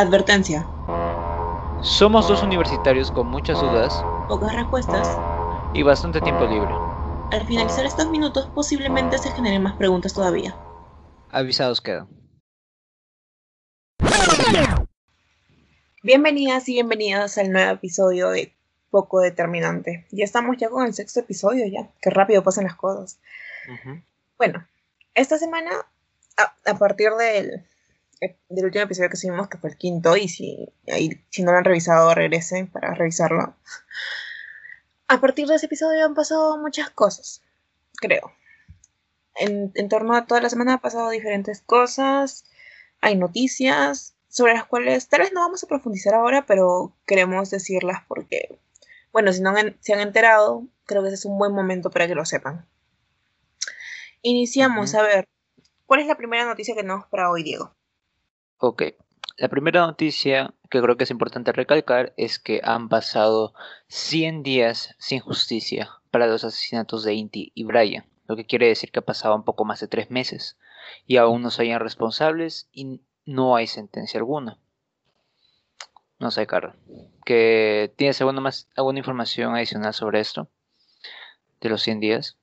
Advertencia. Somos dos universitarios con muchas dudas Pocas respuestas. y bastante tiempo libre. Al finalizar estos minutos posiblemente se generen más preguntas todavía. Avisados quedan. Bienvenidas y bienvenidas al nuevo episodio de Poco Determinante. Ya estamos ya con el sexto episodio ya. Qué rápido pasan las cosas. Bueno, esta semana, a, a partir del, del último episodio que subimos, que fue el quinto, y si, ahí, si no lo han revisado, regresen para revisarlo. A partir de ese episodio han pasado muchas cosas, creo. En, en torno a toda la semana han pasado diferentes cosas, hay noticias sobre las cuales tal vez no vamos a profundizar ahora, pero queremos decirlas porque, bueno, si no han- se han enterado, creo que ese es un buen momento para que lo sepan. Iniciamos, a ver, ¿cuál es la primera noticia que tenemos para hoy, Diego? Ok. La primera noticia que creo que es importante recalcar es que han pasado 100 días sin justicia para los asesinatos de Inti y Brian, lo que quiere decir que ha pasado un poco más de tres meses y aún no se hallan responsables y no hay sentencia alguna. No sé, Carlos. ¿Que ¿Tienes alguna, más, alguna información adicional sobre esto? De los 100 días.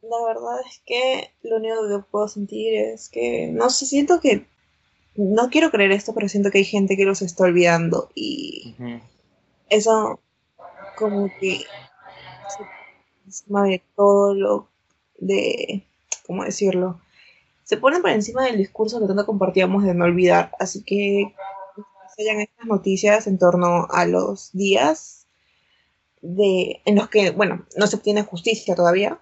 La verdad es que lo único que puedo sentir es que, no sé, siento que, no quiero creer esto, pero siento que hay gente que los está olvidando y eso como que se pone encima de todo lo de, ¿cómo decirlo? Se pone por encima del discurso que tanto compartíamos de no olvidar, así que hayan estas noticias en torno a los días de, en los que, bueno, no se obtiene justicia todavía.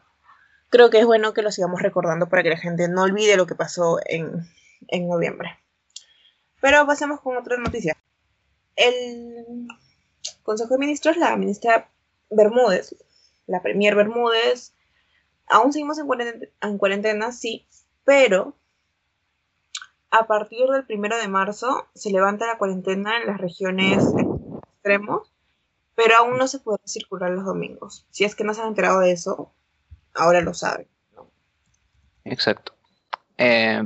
Creo que es bueno que lo sigamos recordando para que la gente no olvide lo que pasó en, en noviembre. Pero pasemos con otra noticia. El Consejo de Ministros, la ministra Bermúdez, la Premier Bermúdez, aún seguimos en cuarentena, en cuarentena, sí, pero a partir del primero de marzo se levanta la cuarentena en las regiones extremos, pero aún no se podrá circular los domingos. Si es que no se han enterado de eso, ahora lo saben. ¿no? Exacto. Eh,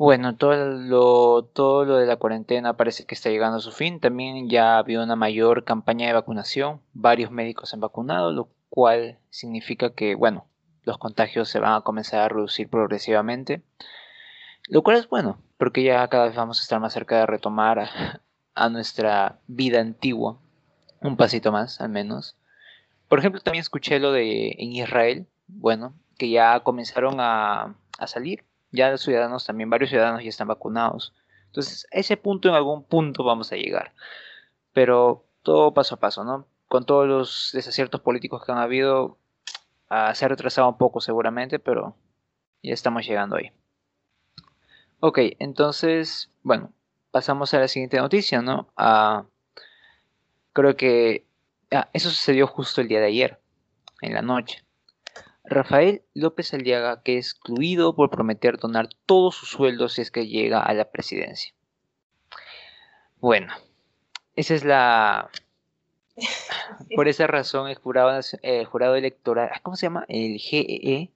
bueno, todo lo, todo lo de la cuarentena parece que está llegando a su fin. También ya ha habido una mayor campaña de vacunación. Varios médicos han vacunado, lo cual significa que, bueno, los contagios se van a comenzar a reducir progresivamente. Lo cual es bueno, porque ya cada vez vamos a estar más cerca de retomar a, a nuestra vida antigua. Un pasito más, al menos. Por ejemplo, también escuché lo de en Israel, bueno, que ya comenzaron a, a salir, ya los ciudadanos también, varios ciudadanos ya están vacunados. Entonces, a ese punto, en algún punto vamos a llegar. Pero todo paso a paso, ¿no? Con todos los desaciertos políticos que han habido, ah, se ha retrasado un poco seguramente, pero ya estamos llegando ahí. Ok, entonces, bueno, pasamos a la siguiente noticia, ¿no? Ah, creo que ah, eso sucedió justo el día de ayer, en la noche. Rafael López Aliaga, que es excluido por prometer donar todo su sueldo si es que llega a la presidencia. Bueno, esa es la... Por esa razón el jurado, el jurado electoral, ah, ¿cómo se llama? El GEE.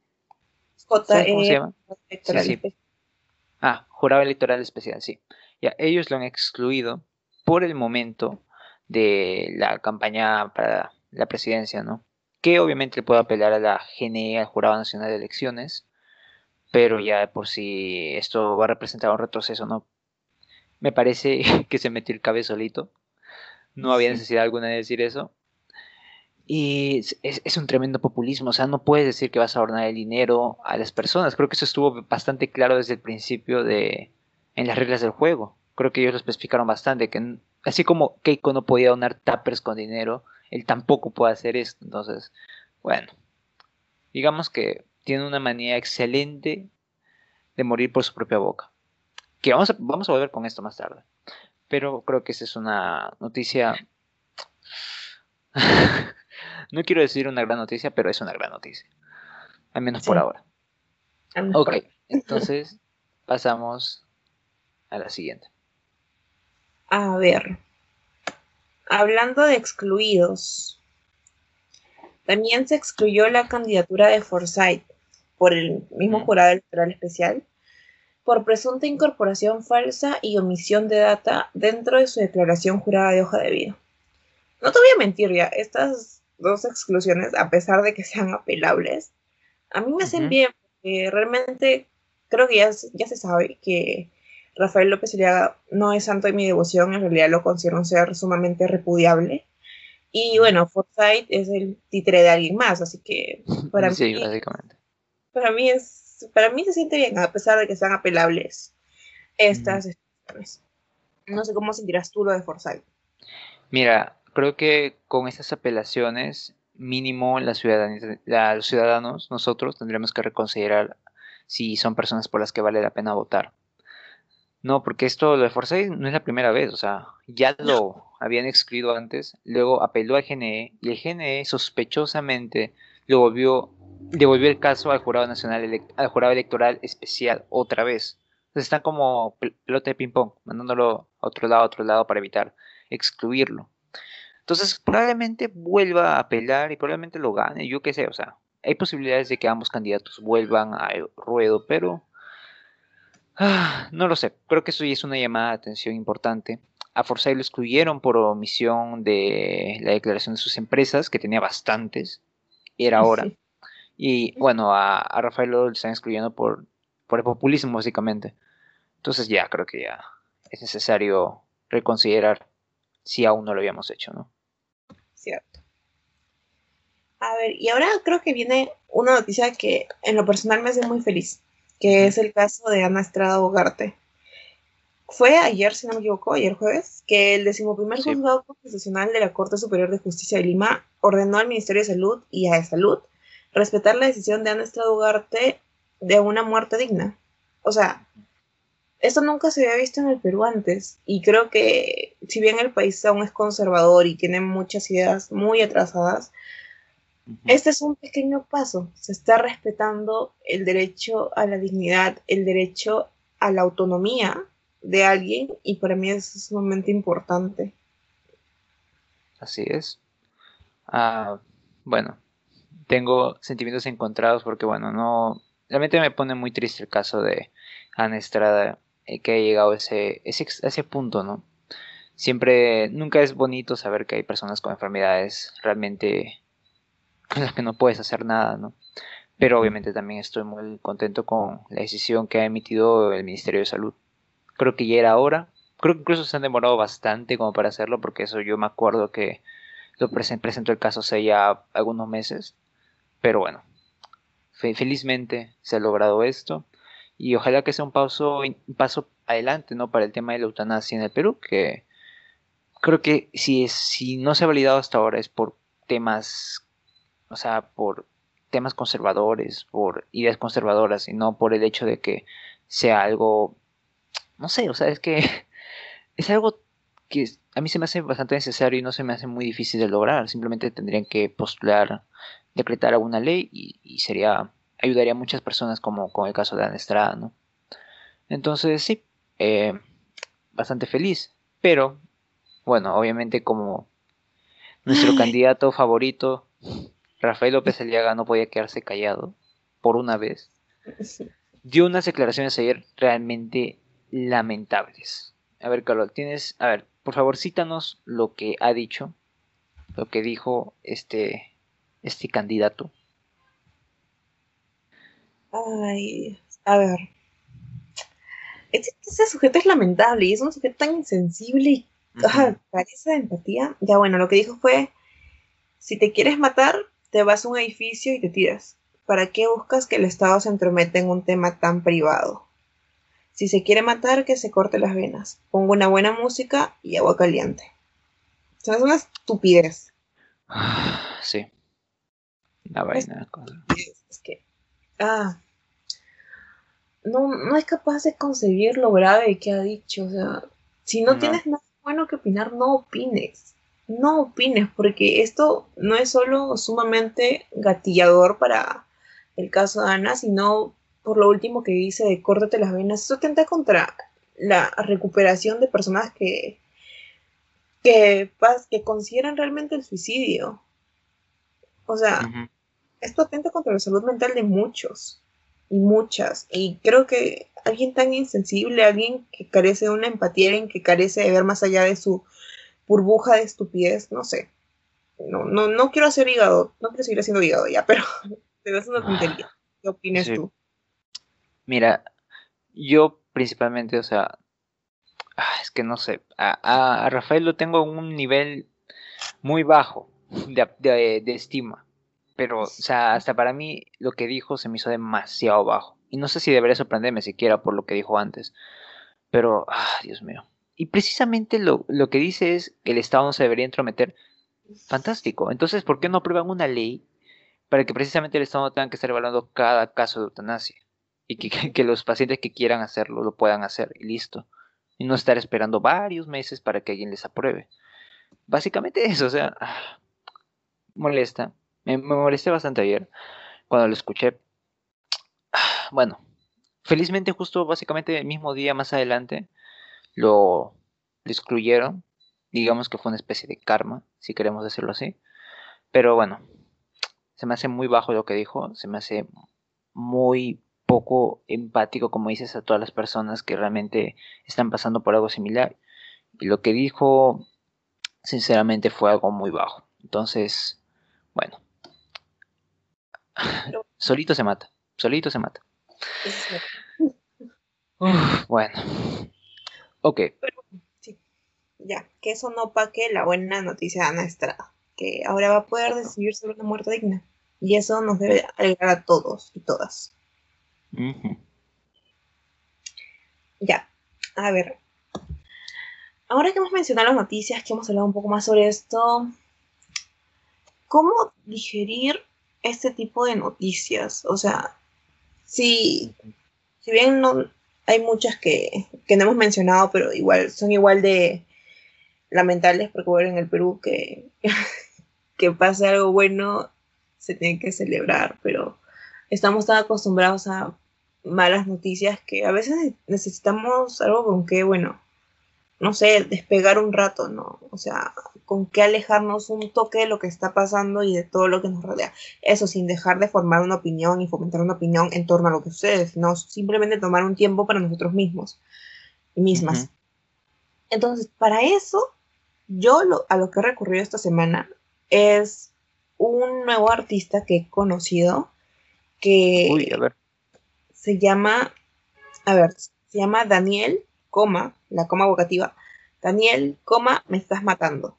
¿Sabes cómo se llama? electoral. Sí, sí. Ah, jurado electoral especial, sí. Ya, ellos lo han excluido por el momento de la campaña para la presidencia, ¿no? Que obviamente le puede apelar a la GNE, al Jurado Nacional de Elecciones, pero ya por si esto va a representar un retroceso, ¿no? Me parece que se metió el cabeza solito. No había Sí. necesidad alguna de decir eso. Y es, es- es un tremendo populismo, o sea, no puedes decir que vas a ordenar el dinero a las personas. Creo que eso estuvo bastante claro desde el principio de en las reglas del juego. Creo que ellos lo especificaron bastante, que así como Keiko no podía donar tuppers con dinero, él tampoco puede hacer esto. Entonces, bueno, digamos que tiene una manera excelente de morir por su propia boca. Que vamos a, vamos a volver con esto más tarde. Pero creo que esa es una noticia no quiero decir una gran noticia, pero es una gran noticia. Al menos por ahora. Ok, entonces pasamos a la siguiente. A ver. Hablando de excluidos. También se excluyó la candidatura de Forsyth por el mismo jurado electoral especial, por presunta incorporación falsa y omisión de data dentro de su declaración jurada de hoja de vida. No te voy a mentir ya, estas dos exclusiones, a pesar de que sean apelables, a mí me hacen bien, porque realmente creo que ya, ya se sabe que Rafael López Aliaga no es santo de mi devoción, en realidad lo considero un ser sumamente repudiable. Y bueno, Forsyth es el títere de alguien más, así que para sí, mí. básicamente. Para mí es. Para mí se siente bien, a pesar de que sean apelables estas expresiones. No sé cómo sentirás tú lo de Forsyth. Mira, creo que con estas apelaciones, mínimo la la, los ciudadanos, nosotros, tendremos que reconsiderar si son personas por las que vale la pena votar. No, porque esto, lo de Forsyth no es la primera vez, o sea, ya lo habían excluido antes, luego apeló al GNE y el GNE sospechosamente lo volvió, devolvió el caso al Jurado Nacional, al Jurado Electoral Especial otra vez. Entonces están como pelota de ping-pong, mandándolo a otro lado, a otro lado para evitar excluirlo. Entonces probablemente vuelva a apelar y probablemente lo gane, yo qué sé, o sea, hay posibilidades de que ambos candidatos vuelvan al ruedo, pero Ah, no lo sé, creo que eso ya es una llamada de atención importante. A Forsyth lo excluyeron por omisión de la declaración de sus empresas, que tenía bastantes, era hora. Y bueno, a, Rafael lo están excluyendo por, por el populismo, básicamente. Entonces ya creo que ya es necesario reconsiderar si aún no lo habíamos hecho, ¿no? Cierto. A ver, y ahora creo que viene una noticia que en lo personal me hace muy feliz que es el caso de Ana Estrada Bogarte. Fue ayer, si no me equivoco, ayer jueves, que el decimoprimer juzgado constitucional de la Corte Superior de Justicia de Lima ordenó al Ministerio de Salud y a Salud respetar la decisión de Ana Estrada Ugarte de una muerte digna. O sea, esto nunca se había visto en el Perú antes y creo que si bien el país aún es conservador y tiene muchas ideas muy atrasadas, este es un pequeño paso. Se está respetando el derecho a la dignidad, el derecho a la autonomía de alguien y para mí es sumamente importante. Así es. Ah, bueno, tengo sentimientos encontrados porque, bueno, no. Realmente me pone muy triste el caso de Ana Estrada, eh, que ha llegado a ese, ese, ese punto, ¿no? Siempre, nunca es bonito saber que hay personas con enfermedades realmente con las que no puedes hacer nada, ¿no? Pero obviamente también estoy muy contento con la decisión que ha emitido el Ministerio de Salud. Creo que ya era hora. Creo que incluso se han demorado bastante como para hacerlo, porque eso yo me acuerdo que lo presentó el caso hace ya algunos meses. Pero bueno, felizmente se ha logrado esto. Y ojalá que sea un paso, un paso adelante, ¿no? Para el tema de la eutanasia en el Perú, que creo que si, es, si no se ha validado hasta ahora es por temas o sea, por temas conservadores, por ideas conservadoras, y no por el hecho de que sea algo, no sé, o sea, es que es algo que a mí se me hace bastante necesario y no se me hace muy difícil de lograr. Simplemente tendrían que postular, decretar alguna ley y, sería, ayudaría a muchas personas como con el caso de Ana Estrada, ¿no? Entonces, sí, eh, bastante feliz. Pero, bueno, obviamente como nuestro candidato favorito Rafael López Aliaga no podía quedarse callado por una vez. Dio unas declaraciones ayer realmente lamentables. A ver, Carlos, tienes, a ver, por favor, cítanos lo que ha dicho, lo que dijo este, este candidato. Ay, a ver. Este, este, sujeto es lamentable y es un sujeto tan insensible y carece de empatía. Ya bueno, lo que dijo fue, si te quieres matar, te vas a un edificio y te tiras. ¿Para qué buscas que el Estado se entrometa en un tema tan privado? Si se quiere matar, que se corte las venas. Pongo una buena música y agua caliente. O sea, es una estupidez. Sí. La vaina. Es que. Ah. No, no es capaz de conseguir lo grave que ha dicho. O sea, si no. tienes nada bueno que opinar, no opines no opines, porque esto no es solo sumamente gatillador para el caso de Ana, sino por lo último que dice de córtate las venas. Esto atenta contra la recuperación de personas que, que, que consideran realmente el suicidio. O sea, esto atenta contra la salud mental de muchos. y muchas. Y creo que alguien tan insensible, alguien que carece de una empatía, alguien que carece de ver más allá de su burbuja de estupidez, no sé. No, no, no quiero hacer hígado, no quiero seguir haciendo hígado ya, pero te ves una tontería. ¿Qué opinas tú? Mira, yo principalmente, o sea, ah, es que no sé, a, Rafael lo tengo en un nivel muy bajo de, de, estima, pero, o sea, hasta para mí lo que dijo se me hizo demasiado bajo. Y no sé si debería sorprenderme siquiera por lo que dijo antes, pero, ah, Dios mío. Y precisamente lo, lo que dice es que el Estado no se debería entrometer. Fantástico. Entonces, ¿por qué no aprueban una ley para que precisamente el Estado no tenga que estar evaluando cada caso de eutanasia? y que, los pacientes que quieran hacerlo lo puedan hacer y listo. Y no estar esperando varios meses para que alguien les apruebe. Básicamente eso, o sea, molesta. Me, molesté bastante ayer cuando lo escuché. Bueno, felizmente justo básicamente el mismo día más adelante lo, excluyeron. Digamos que fue una especie de karma, si queremos decirlo así. Pero bueno, se me hace muy bajo lo que dijo, se me hace muy poco empático, como dices, a todas las personas que realmente están pasando por algo similar. Y lo que dijo, sinceramente, fue algo muy bajo. Entonces, bueno, solito se mata, solito se mata. bueno, ok. Ya, que eso no paque la buena noticia de Ana Estrada, que ahora va a poder decidir sobre una muerte digna. Y eso nos debe alegrar a todos y todas. Ya, a ver. Ahora que hemos mencionado las noticias, que hemos hablado un poco más sobre esto, ¿cómo digerir este tipo de noticias? O sea, si, si bien no hay muchas que, que no hemos mencionado, pero igual son igual de lamentables porque bueno, en el Perú que, que pase algo bueno se tiene que celebrar, pero estamos tan acostumbrados a malas noticias que a veces necesitamos algo con que, bueno, no sé, despegar un rato, ¿no? O sea, con que alejarnos un toque de lo que está pasando y de todo lo que nos rodea. Eso sin dejar de formar una opinión y fomentar una opinión en torno a lo que sucede, sino simplemente tomar un tiempo para nosotros mismos y mismas. Entonces, para eso, yo lo, a lo que he recurrido esta semana es un nuevo artista que he conocido que... Uy, a ver se llama, a ver, se llama Daniel, coma, la coma vocativa, Daniel, coma, me estás matando.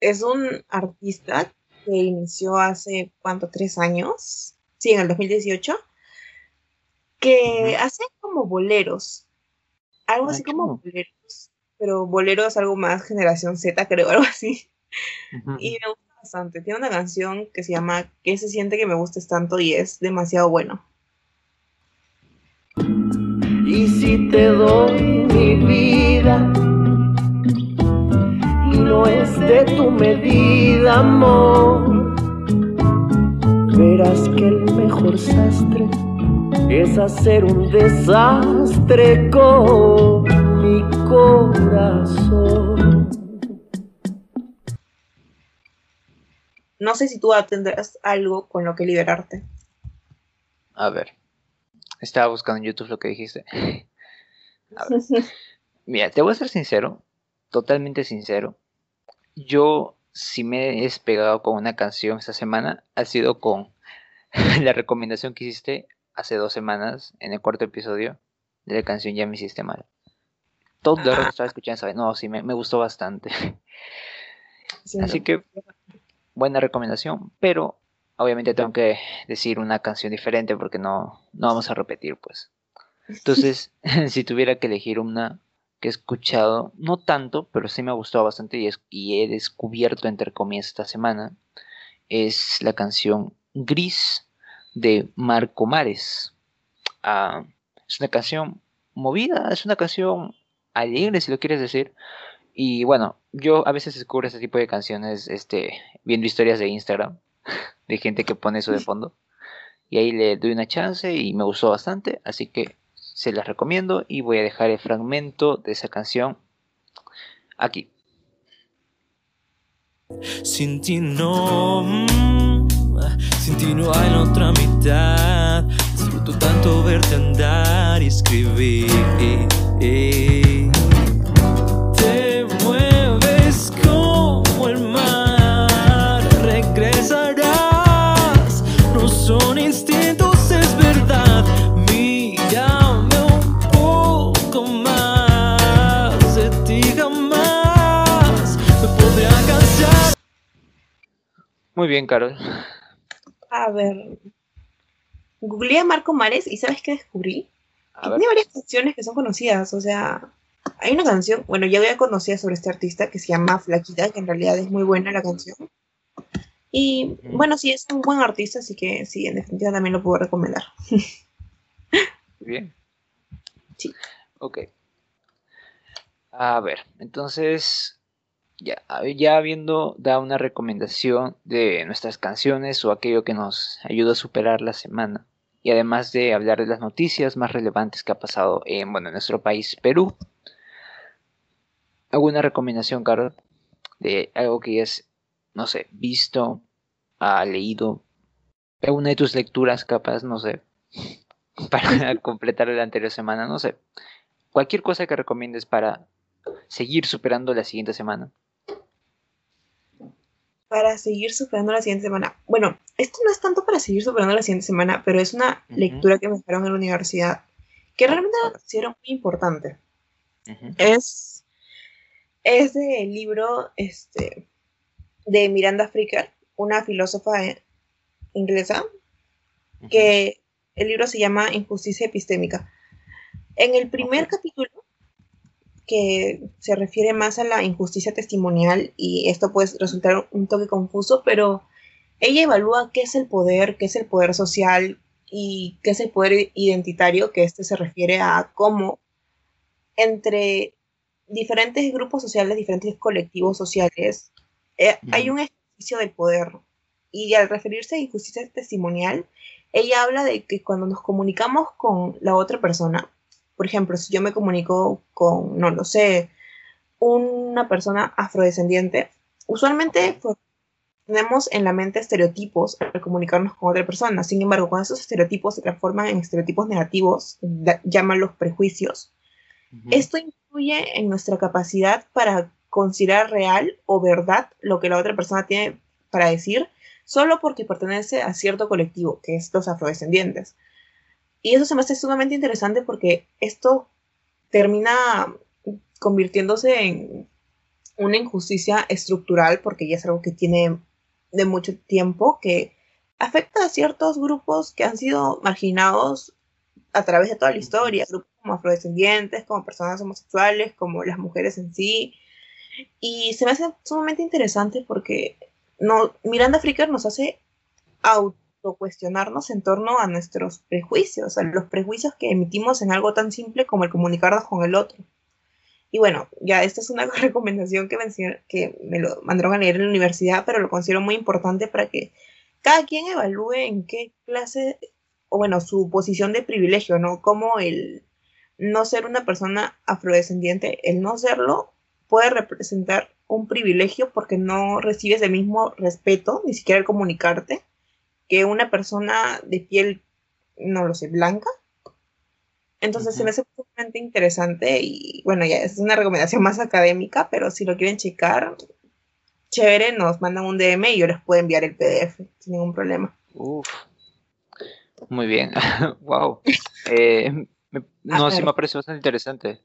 Es un artista que inició hace, ¿cuánto? ¿Tres años? Sí, en el 2018, que hace como boleros, algo así como boleros, pero boleros algo más generación Z, creo, algo así. Y me gusta bastante. Tiene una canción que se llama ¿Qué se siente que me gustes tanto? y es demasiado bueno. Y si te doy mi vida y no es de tu medida, amor, verás que el mejor sastre es hacer un desastre con mi corazón. No sé si tú tendrás algo con lo que liberarte. A ver. Estaba buscando en YouTube lo que dijiste. Mira, te voy a ser sincero, totalmente sincero. Yo, si me he despegado con una canción esta semana, ha sido con la recomendación que hiciste hace dos semanas en el cuarto episodio de la canción Ya me hiciste mal. Todo el rato estaba escuchando, ¿sabes? No, sí, me, gustó bastante. Así que, buena recomendación, pero obviamente tengo que decir una canción diferente porque no, no vamos a repetir, pues. Entonces, si tuviera que elegir una que he escuchado, no tanto, pero sí me ha gustado bastante y, y he descubierto, entre comillas, esta semana, es la canción Gris de Marco Mares. Ah, es una canción movida, es una canción alegre, si lo quieres decir. Y bueno, yo a veces descubro este tipo de canciones este, viendo historias de Instagram de gente que pone eso de fondo. Y ahí le doy una chance y me gustó bastante, así que se las recomiendo y voy a dejar el fragmento de esa canción aquí. Sin ti no, sin ti no hay otra mitad. Disfruto tanto verte andar y escribir. Muy bien, Carol. A ver. Googleé a Marco Mares y ¿sabes qué descubrí? Que tiene varias canciones que son conocidas. O sea, hay una canción, bueno, ya había conocido sobre este artista que se llama Flaquita, que en realidad es muy buena la canción. Y bueno, sí, es un buen artista, así que sí, en definitiva también lo puedo recomendar. Bien. Sí. Ok. A ver, entonces, ya, ya habiendo dado una recomendación de nuestras canciones o aquello que nos ayuda a superar la semana, y además de hablar de las noticias más relevantes que ha pasado en, bueno, en nuestro país, Perú, ¿alguna recomendación, Carol, de algo que hayas, no sé, visto, ha leído, alguna de tus lecturas, capaz, no sé, para completar la anterior semana, no sé. Cualquier cosa que recomiendes para seguir superando la siguiente semana. Para seguir superando la siguiente semana. Bueno, esto no es tanto para seguir superando la siguiente semana, pero es una lectura que me dejaron en la universidad que realmente la considero muy importante. Es, es del libro este, de Miranda Fricker, una filósofa eh, inglesa, que el libro se llama Injusticia Epistémica. En el primer capítulo, que se refiere más a la injusticia testimonial, y esto puede resultar un toque confuso, pero ella evalúa qué es el poder, qué es el poder social y qué es el poder identitario, que este se refiere a cómo entre diferentes grupos sociales, diferentes colectivos sociales, eh, hay un ejercicio del poder. Y al referirse a injusticia testimonial, ella habla de que cuando nos comunicamos con la otra persona, por ejemplo, si yo me comunico con, no lo sé, una persona afrodescendiente, usualmente pues, tenemos en la mente estereotipos al comunicarnos con otra persona. Sin embargo, cuando esos estereotipos se transforman en estereotipos negativos, da- llámalos prejuicios, esto influye en nuestra capacidad para considerar real o verdad lo que la otra persona tiene para decir, solo porque pertenece a cierto colectivo, que es los afrodescendientes. Y eso se me hace sumamente interesante porque esto termina convirtiéndose en una injusticia estructural, porque ya es algo que tiene de mucho tiempo, que afecta a ciertos grupos que han sido marginados a través de toda la historia, grupos como afrodescendientes, como personas homosexuales, como las mujeres en sí. Y se me hace sumamente interesante porque no, Miranda Fricker nos hace autocuestionarnos en torno a nuestros prejuicios, a los prejuicios que emitimos en algo tan simple como el comunicarnos con el otro. Y bueno, ya esta es una recomendación que me, lo mandaron a leer en la universidad, pero lo considero muy importante para que cada quien evalúe en qué clase, o bueno, su posición de privilegio, ¿no? Como el no ser una persona afrodescendiente, el no serlo, puede representar un privilegio porque no recibes el mismo respeto, ni siquiera al comunicarte, que una persona de piel, no lo sé, blanca. Entonces se me hace sumamente interesante y bueno, ya es una recomendación más académica, pero si lo quieren checar, chévere, nos mandan un DM y yo les puedo enviar el PDF sin ningún problema. Uf. Muy bien. wow. Eh, me- no, sí me parece bastante interesante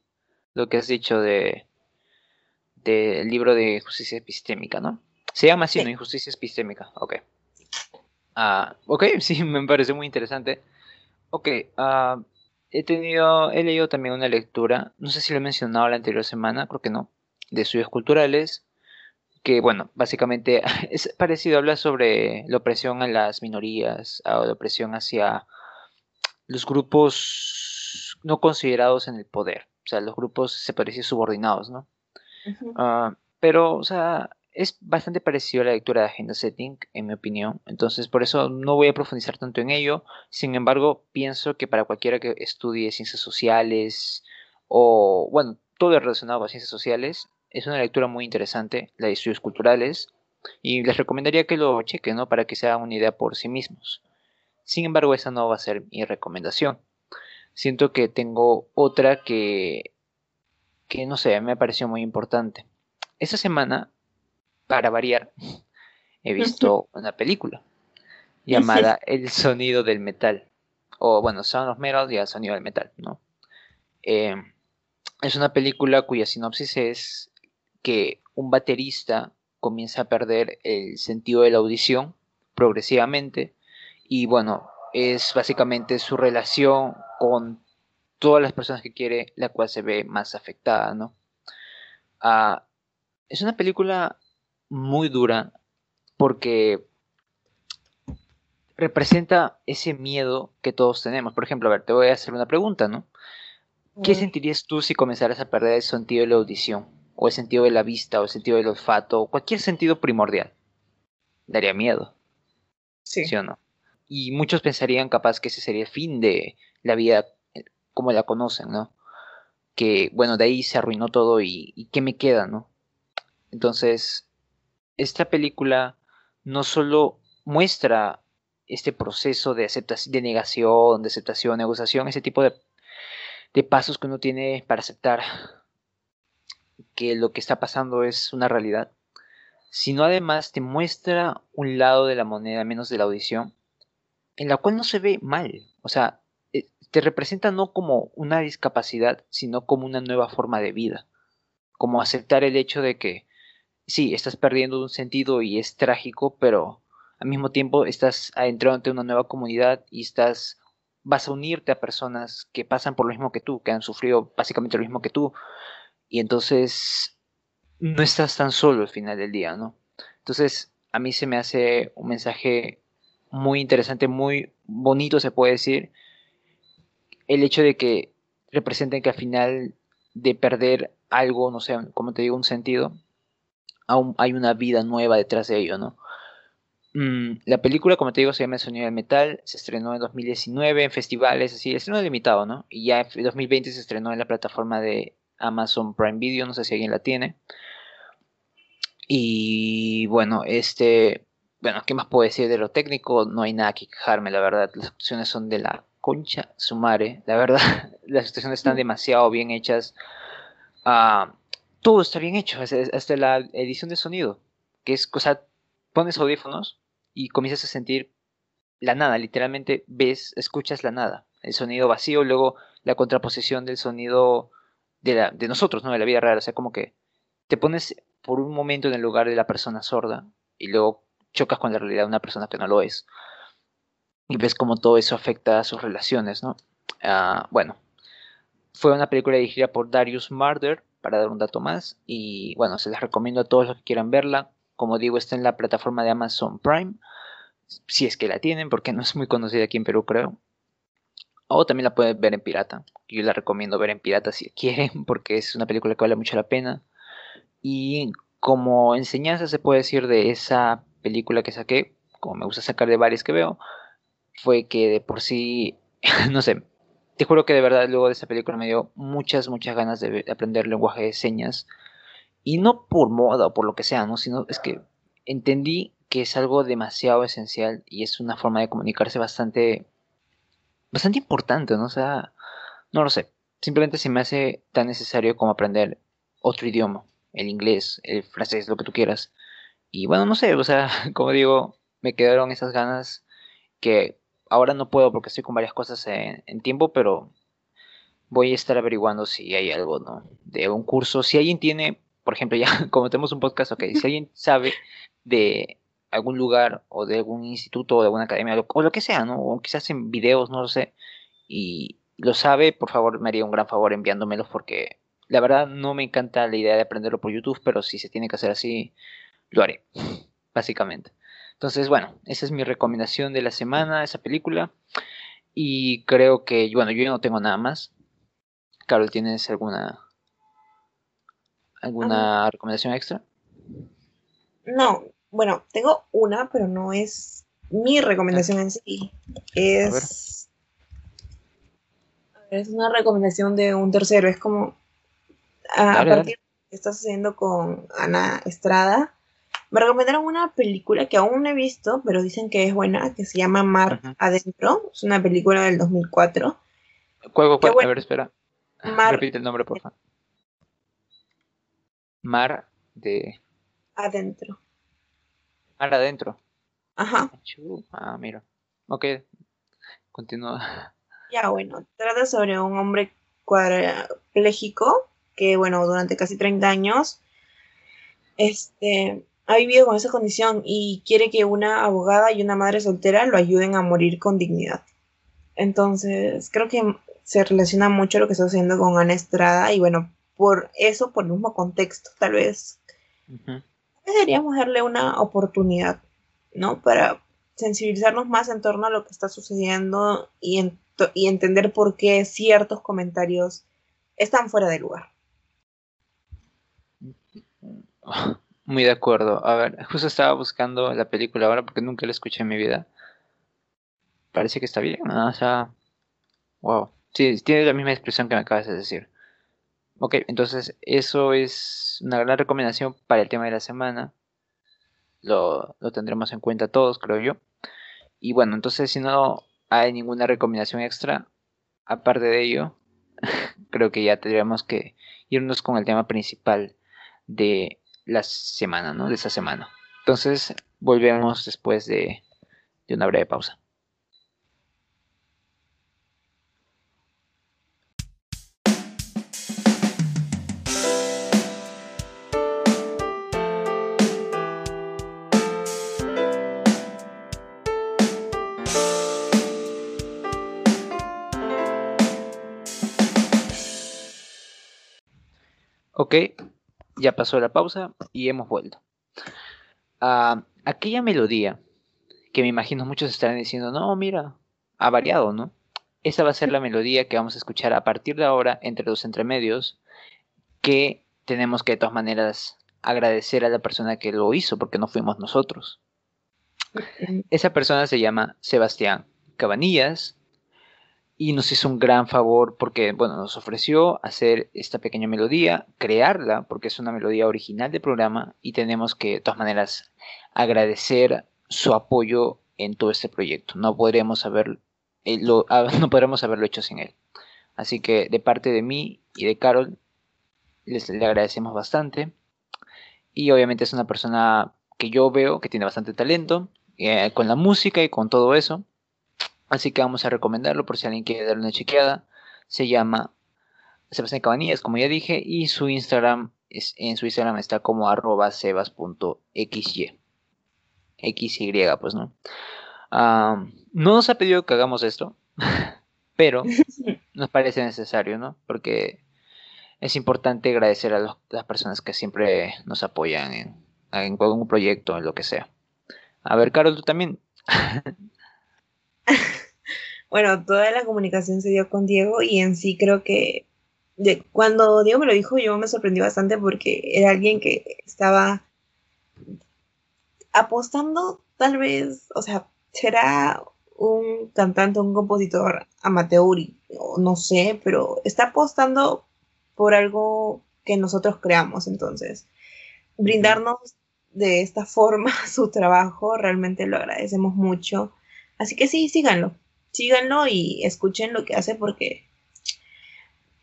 lo que has dicho de del libro de justicia epistémica, ¿no? Se llama así, Sí. ¿no? Injusticia epistémica. Ok. Ah, ok, sí, me parece muy interesante. Ok, ah, he tenido, he leído también una lectura, no sé si lo he mencionado la anterior semana, creo que no, de estudios culturales, que bueno, básicamente es parecido, habla sobre la opresión a las minorías, a la opresión hacia los grupos no considerados en el poder, o sea, los grupos se parecen subordinados, ¿no? Ujú. Ah, pero, o sea, es bastante parecido a la lectura de Agenda Setting, en mi opinión. Entonces, por eso no voy a profundizar tanto en ello. Sin embargo, pienso que para cualquiera que estudie ciencias sociales o, bueno, todo relacionado a ciencias sociales, es una lectura muy interesante, la de estudios culturales. Y les recomendaría que lo chequen, ¿no? Para que se hagan una idea por sí mismos. Sin embargo, esa no va a ser mi recomendación. Siento que tengo otra que, que no sé, me pareció muy importante. Esta semana, para variar, he visto una película llamada El sonido del metal. O bueno, Sound of Metal y El sonido del metal, ¿no? Eh, es una película cuya sinopsis es que un baterista comienza a perder el sentido de la audición progresivamente y bueno, es básicamente su relación con todas las personas que quiere la cual se ve más afectada, ¿no? Ah, es una película muy dura porque representa ese miedo que todos tenemos. Por ejemplo, a ver, te voy a hacer una pregunta, ¿no? ¿Qué sentirías tú si comenzaras a perder el sentido de la audición? O el sentido de la vista, o el sentido del olfato, o cualquier sentido primordial. Daría miedo. Sí. ¿Sí o no? Y muchos pensarían capaz que ese sería el fin de la vida eh, como la conocen, ¿no? Que, bueno, de ahí se arruinó todo y, y ¿qué me queda, no? Entonces, esta película no solo muestra este proceso de aceptación, de negación, de aceptación, negociación, ese tipo de, de pasos que uno tiene para aceptar que lo que está pasando es una realidad, sino además te muestra un lado de la moneda, menos de la audición, en la cual no se ve mal. O sea, eh, te representa no como una discapacidad, sino como una nueva forma de vida. Como aceptar el hecho de que sí, estás perdiendo un sentido y es trágico, pero al mismo tiempo estás entrando ante una nueva comunidad y estás vas a unirte a personas que pasan por lo mismo que tú, que han sufrido básicamente lo mismo que tú, y entonces no estás tan solo al final del día, ¿no? Entonces, a mí se me hace un mensaje muy interesante, muy bonito, se puede decir, el hecho de que representen que al final de perder algo, no sé, como te digo, un sentido, aún hay una vida nueva detrás de ello, ¿no? Mm, la película, como te digo, se llama El Sonido del Metal, se estrenó en 2019 en festivales, así, estreno limitado, ¿no? Y ya en 2020 se estrenó en la plataforma de Amazon Prime Video, no sé si alguien la tiene. Y bueno, este, bueno, ¿qué más puedo decir de lo técnico? No hay nada que quejarme, la verdad. Las actuaciones son de la concha sumare, la verdad. Las actuaciones están demasiado bien hechas. Ah, todo está bien hecho, hasta la edición de sonido, que es cosa, pones audífonos y comienzas a sentir la nada, literalmente ves, escuchas la nada, el sonido vacío, luego la contraposición del sonido de, la, de nosotros, ¿no? De la vida real, o sea, como que te pones por un momento en el lugar de la persona sorda y luego chocas con la realidad de una persona que no lo es. Y ves cómo todo eso afecta a sus relaciones, ¿no? Ah, bueno, fue una película dirigida por Darius Marder, para dar un dato más. Y bueno, se les recomiendo a todos los que quieran verla. Como digo, está en la plataforma de Amazon Prime. Si es que la tienen, porque no es muy conocida aquí en Perú, creo. O también la pueden ver en pirata. Yo la recomiendo ver en pirata si quieren, porque es una película que vale mucho la pena. Y como enseñanza se puede decir de esa película que saqué, como me gusta sacar de varias que veo, fue que de por sí, no sé, te juro que de verdad luego de esa película me dio muchas, muchas ganas de aprender lenguaje de señas. Y no por moda o por lo que sea, ¿no? Sino es que entendí que es algo demasiado esencial y es una forma de comunicarse bastante, bastante importante, ¿no? O sea, no lo sé. Simplemente se me hace tan necesario como aprender otro idioma, el inglés, el francés, lo que tú quieras. Y bueno, no sé, o sea, como digo, me quedaron esas ganas que ahora no puedo porque estoy con varias cosas en, tiempo, pero voy a estar averiguando si hay algo, ¿no? De un curso. Si alguien tiene, por ejemplo, ya como tenemos un podcast, ok, si alguien sabe de algún lugar o de algún instituto o de alguna academia o lo que sea, ¿no? O quizás en videos, no lo sé, y lo sabe, por favor, me haría un gran favor enviándomelos porque la verdad no me encanta la idea de aprenderlo por YouTube, pero si se tiene que hacer así, lo haré, básicamente. Entonces, bueno, esa es mi recomendación de la semana, esa película. Y creo que, bueno, yo no tengo nada más. Carol, ¿tienes alguna alguna Ah. recomendación extra? No, bueno, tengo una, pero no es mi recomendación en sí. Es. A ver, es una recomendación de un tercero. Es como. A, Dale, a dale. partir de lo que estás haciendo con Ana Estrada, Me recomendaron una película que aún no he visto, pero dicen que es buena, que se llama Mar. Adentro. Es una película del 2004. ¿Cuál, cuál, bueno. A ver, espera. Mar Repite el nombre, por favor. Mar de... Adentro. Mar adentro. Ajá. Ah, mira. Ok. Continúa. Ya, bueno, trata sobre un hombre cuadrapléjico que, bueno, durante casi 30 años este, ha vivido con esa condición y quiere que una abogada y una madre soltera lo ayuden a morir con dignidad. Entonces, creo que se relaciona mucho lo que está haciendo con Ana Estrada y, bueno, por eso, por el mismo contexto, tal vez deberíamos darle una oportunidad, ¿no? Para sensibilizarnos más en torno a lo que está sucediendo y, en- y entender por qué ciertos comentarios están fuera de lugar. Muy de acuerdo. A ver, justo estaba buscando la película ahora porque nunca la escuché en mi vida. Parece que está bien. ¿no? O sea, wow. Sí, tiene la misma expresión que me acabas de decir. Ok, entonces eso es una gran recomendación para el tema de la semana. Lo, lo tendremos en cuenta todos, creo yo. Y bueno, entonces si no hay ninguna recomendación extra, aparte de ello, creo que ya tendríamos que irnos con el tema principal de la semana, ¿no? De esta semana. Entonces, volvemos después de, de una breve pausa. Ok, ya pasó la pausa y hemos vuelto. Ah, aquella melodía que me imagino muchos estarán diciendo, no, mira, ha variado, ¿no? Esa va a ser la melodía que vamos a escuchar a partir de ahora entre los entremedios, que tenemos que de todas maneras agradecer a la persona que lo hizo, porque no fuimos nosotros. Esa persona se llama Sebastián Cabanillas y nos hizo un gran favor porque, bueno, nos ofreció hacer esta pequeña melodía, crearla, porque es una melodía original del programa y tenemos que, de todas maneras, agradecer su apoyo en todo este proyecto. No podremos haber, eh, ah, no podremos haberlo hecho sin él. Así que de parte de mí y de Carol, les le agradecemos bastante. Y obviamente es una persona que yo veo que tiene bastante talento eh, con la música y con todo eso. Así que vamos a recomendarlo por si alguien quiere darle una chequeada. Se llama Sebastián Cabanillas, como ya dije, y su Instagram es, en su Instagram está como arroba sebas.xy. XY, pues, ¿no? No nos ha pedido que hagamos esto, pero nos parece necesario, ¿no? Porque es importante agradecer a los- las personas que siempre nos apoyan en, en algún proyecto, en lo que sea. A ver, Carol, tú también. Bueno, toda la comunicación se dio con Diego y en sí creo que cuando Diego me lo dijo yo me sorprendí bastante porque era alguien que estaba apostando tal vez, o sea, será un cantante, un compositor amateur, no sé, pero está apostando por algo que nosotros creamos, entonces brindarnos de esta forma su trabajo, realmente lo agradecemos mucho. Así que sí, síganlo, síganlo y escuchen lo que hace porque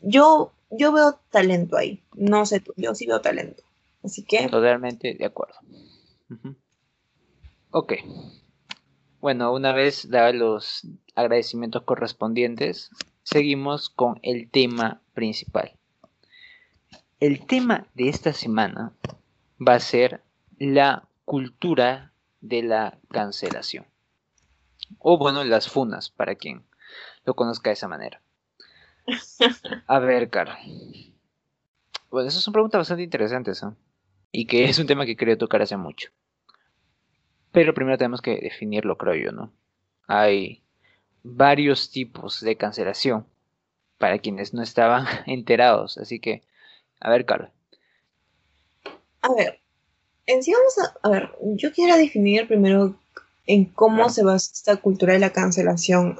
yo, yo veo talento ahí. No sé tú, yo sí veo talento. Así que Totalmente de acuerdo. Ok. Bueno, una vez dados los agradecimientos correspondientes, seguimos con el tema principal. El tema de esta semana va a ser la cultura de la cancelación. O bueno, las funas, para quien lo conozca de esa manera. A ver, Carol. Bueno, esas son preguntas bastante interesantes, ¿eh? Y que es un tema que quería tocar hace mucho. Pero primero tenemos que definirlo, creo yo, ¿no? Hay varios tipos de cancelación para quienes no estaban enterados. Así que, a ver, Carol. A ver, en sí vamos a, a ver, yo quiero definir primero en cómo Claro. se basa esta cultura de la cancelación.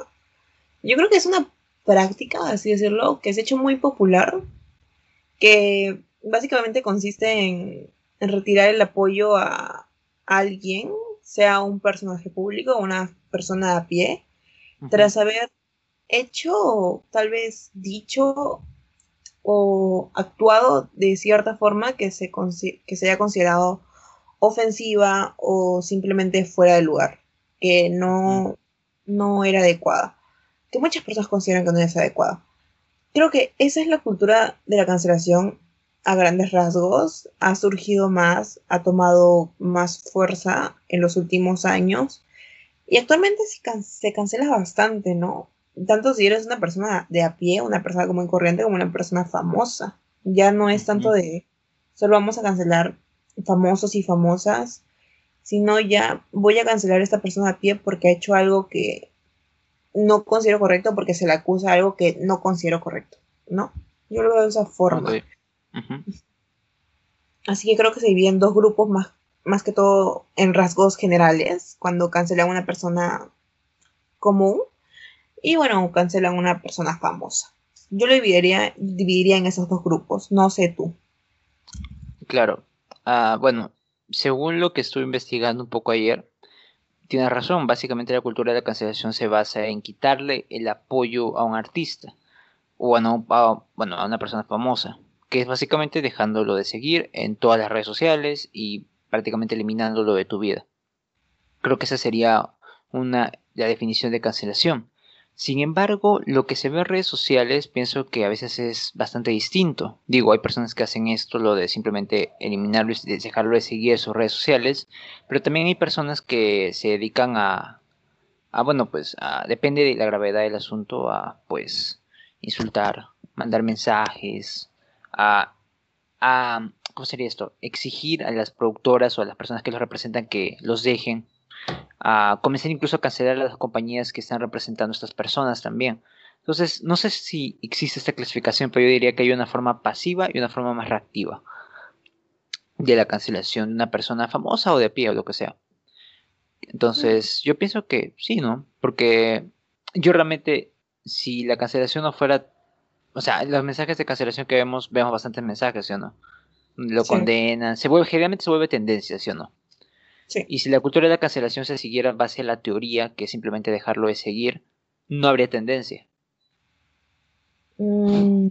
Yo creo que es una práctica, así decirlo, que se ha hecho muy popular, que básicamente consiste en, en retirar el apoyo a, alguien, sea un personaje público o una persona a pie, tras haber hecho, tal vez dicho o actuado de cierta forma que se, que se haya considerado ofensiva o simplemente fuera de lugar, que no, no era adecuada, que muchas personas consideran que no es adecuada. Creo que esa es la cultura de la cancelación a grandes rasgos, ha surgido más, ha tomado más fuerza en los últimos años y actualmente se, can- se cancela bastante, ¿no? Tanto si eres una persona de a pie, una persona común y corriente, como una persona famosa. Ya no es tanto de solo vamos a cancelar famosos y famosas, sino ya voy a cancelar a esta persona a pie porque ha hecho algo que no considero correcto, porque se le acusa algo que no considero correcto, ¿no? Yo lo veo de esa forma. Así que creo que se dividen dos grupos más, más que todo en rasgos generales, cuando cancelan a una persona común y bueno, cancelan a una persona famosa. Yo lo dividiría, dividiría en esos dos grupos, no sé tú. Claro. Ah, bueno, según lo que estuve investigando un poco ayer, tienes razón. Básicamente la cultura de la cancelación se basa en quitarle el apoyo a un artista o a, no- a- bueno, a una persona famosa, que es básicamente dejándolo de seguir en todas las redes sociales y prácticamente eliminándolo de tu vida. Creo que esa sería una la definición de cancelación. Sin embargo, lo que se ve en redes sociales pienso que a veces es bastante distinto. Digo, hay personas que hacen esto, lo de simplemente eliminarlo y de- dejarlo de seguir sus redes sociales, pero también hay personas que se dedican a, a bueno, pues, a- depende de la gravedad del asunto, a, pues, insultar, mandar mensajes, a, a, ¿cómo sería esto? Exigir a las productoras o a las personas que los representan que los dejen a comenzar incluso a cancelar a las compañías que están representando a estas personas también. Entonces, no sé si existe esta clasificación, pero yo diría que hay una forma pasiva y una forma más reactiva de la cancelación de una persona famosa o de pie o lo que sea. Entonces, yo pienso que sí, ¿no? Porque yo realmente, si la cancelación no fuera, o sea, los mensajes de cancelación que vemos, vemos bastantes mensajes, ¿sí o no? Lo Sí. condenan, se vuelve, generalmente se vuelve tendencia, ¿sí o no? Sí. Y si la cultura de la cancelación se siguiera en base a la teoría, que simplemente dejarlo de seguir, no habría tendencia. Mm,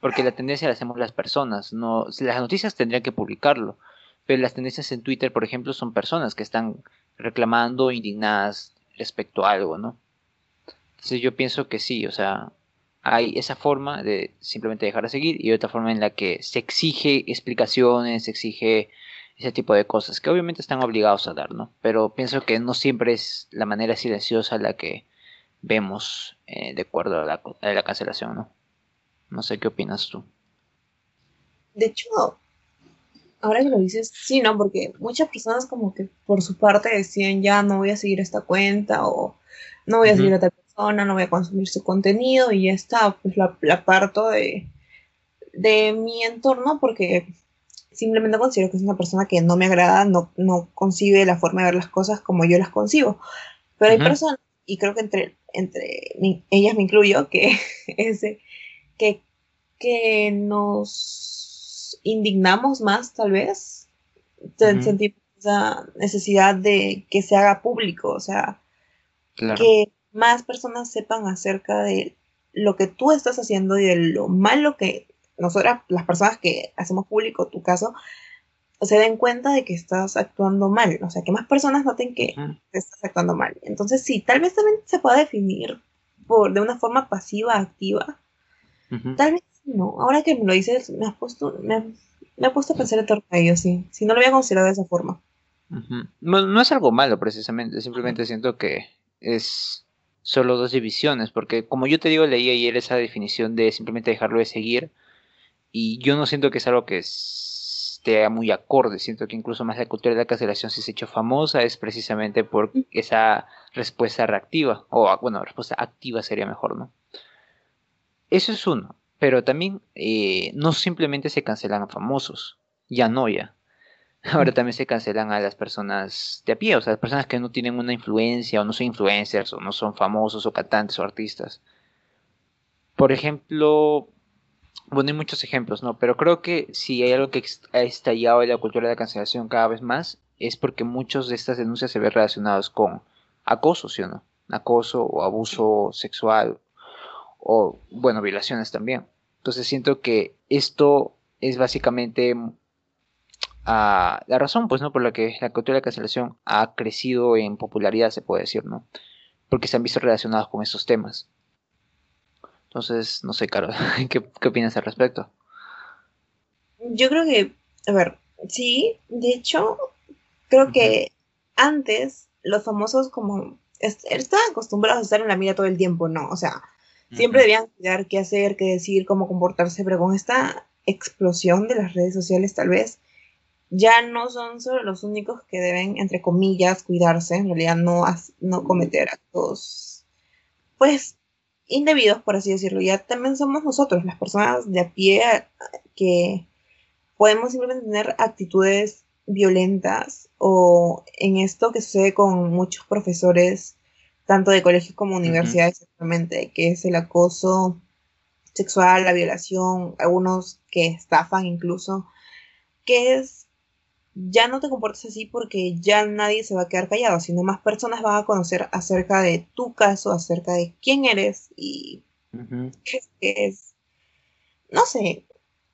Porque la tendencia la hacemos las personas. No, las noticias tendrían que publicarlo. Pero las tendencias en Twitter, por ejemplo, son personas que están reclamando, indignadas respecto a algo, ¿no? Entonces yo pienso que sí, o sea, hay esa forma de simplemente dejar de seguir y otra forma en la que se exige explicaciones, se exige ese tipo de cosas que obviamente están obligados a dar, ¿no? Pero pienso que no siempre es la manera silenciosa la que vemos eh, de acuerdo a la, a la cancelación, ¿no? No sé qué opinas tú. de hecho, ahora que lo dices, sí, ¿no? Porque muchas personas como que por su parte decían, ya no voy a seguir esta cuenta o no voy a seguir a tal persona, no voy a consumir su contenido y ya está, pues la, la aparto de, de mi entorno porque simplemente considero que es una persona que no me agrada, no, no concibe la forma de ver las cosas como yo las concibo. Pero hay personas, y creo que entre, entre mi- ellas me incluyo, que, ese, que, que nos indignamos más, tal vez, Te- Ujú. sentimos esa necesidad de que se haga público, o sea, Claro. que más personas sepan acerca de lo que tú estás haciendo y de lo malo que nosotras, las personas que hacemos público tu caso, se den cuenta de que estás actuando mal. O sea, que más personas noten que estás actuando mal. Entonces, sí, tal vez también se pueda definir por, de una forma pasiva, activa. Tal vez no. Ahora que me lo dices, me has puesto, me, ha- me ha puesto a pensar en torno a ello, sí. Si no lo había considerado de esa forma. No, no es algo malo precisamente, simplemente siento que es solo dos divisiones, porque como yo te digo, leí ayer esa definición de simplemente dejarlo de seguir, y yo no siento que es algo que esté muy acorde, siento que incluso más la cultura de la cancelación si se ha hecho famosa es precisamente por esa respuesta reactiva, o ah, bueno, respuesta activa sería mejor, ¿no? Eso es uno, pero también eh, no simplemente se cancelan a famosos, ya no ya. Ahora también se cancelan a las personas de a pie, o sea, las personas que no tienen una influencia o no son influencers o no son famosos o cantantes o artistas. Por ejemplo, bueno, hay muchos ejemplos, ¿no? Pero creo que si hay algo que ha estallado en la cultura de la cancelación cada vez más es porque muchas de estas denuncias se ven relacionadas con acoso, ¿sí o no? Acoso o abuso sexual o, bueno, violaciones también. Entonces siento que esto es básicamente ah, la razón, pues, ¿no? Por la que la cultura de cancelación ha crecido en popularidad, se puede decir, ¿no? Porque se han visto relacionados con estos temas. Entonces, no sé, Carol, ¿qué, qué opinas al respecto? Yo creo que, a ver, sí, de hecho, creo que antes los famosos como est- estaban acostumbrados a estar en la mira todo el tiempo, ¿no? O sea, siempre debían cuidar qué hacer, qué decir, cómo comportarse, pero con esta explosión de las redes sociales tal vez ya no son solo los únicos que deben, entre comillas, cuidarse, en realidad no, no cometer actos, pues, indebidos, por así decirlo. Ya también somos nosotros, las personas de a pie, que podemos simplemente tener actitudes violentas o en esto que sucede con muchos profesores, tanto de colegios como universidades, actualmente, que es el acoso sexual, la violación, algunos que estafan incluso, que es, ya no te comportes así porque ya nadie se va a quedar callado, sino más personas van a conocer acerca de tu caso, acerca de quién eres y que es, no sé,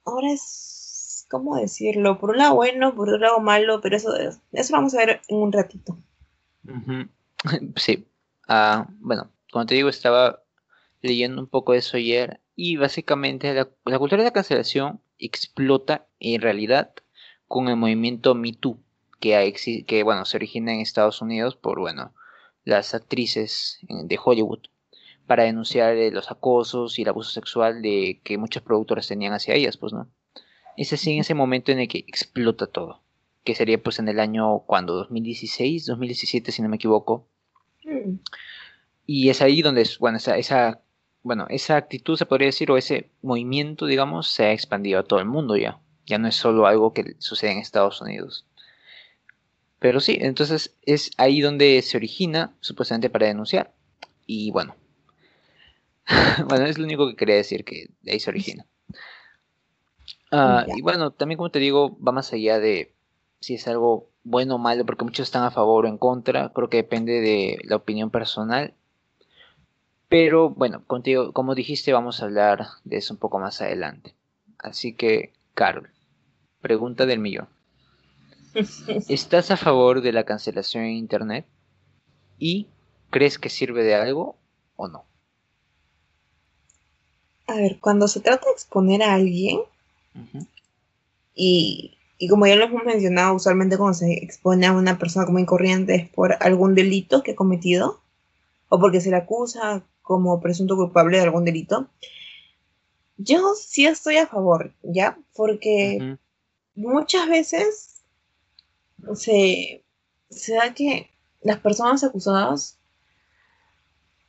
ahora es, ¿cómo decirlo? Por un lado bueno, por otro lado malo, pero eso, eso vamos a ver en un ratito. Sí. Ah, bueno, como te digo, estaba leyendo un poco de eso ayer y básicamente la, la cultura de la cancelación explota en realidad con el movimiento Me Too, que, ha exi- que bueno, se origina en Estados Unidos por, bueno, las actrices en- de Hollywood para denunciar eh, los acosos y el abuso sexual de que muchas productoras tenían hacia ellas, pues, ¿no? Es así en ese momento en el que explota todo, que sería pues en el año, cuando 2016, 2017, si no me equivoco, Hmm, y es ahí donde, bueno, esa, esa, bueno, esa actitud se podría decir, o ese movimiento, digamos, se ha expandido a todo el mundo ya. Ya no es solo algo que sucede en Estados Unidos. Pero sí, entonces es ahí donde se origina, supuestamente para denunciar. Y bueno, bueno, es lo único que quería decir, que de ahí se origina. Ah, y bueno, también como te digo, va más allá de si es algo bueno o malo, porque muchos están a favor o en contra, creo que depende de la opinión personal. Pero bueno, contigo, como dijiste, vamos a hablar de eso un poco más adelante. Así que, Carol, pregunta del millón. ¿Estás a favor de la cancelación en Internet? ¿Y crees que sirve de algo o no? A ver, cuando se trata de exponer a alguien, y, y como ya lo hemos mencionado, usualmente cuando se expone a una persona como incorriente es por algún delito que ha cometido, o porque se le acusa como presunto culpable de algún delito, yo sí estoy a favor, ¿ya? Porque muchas veces se, se da que las personas acusadas,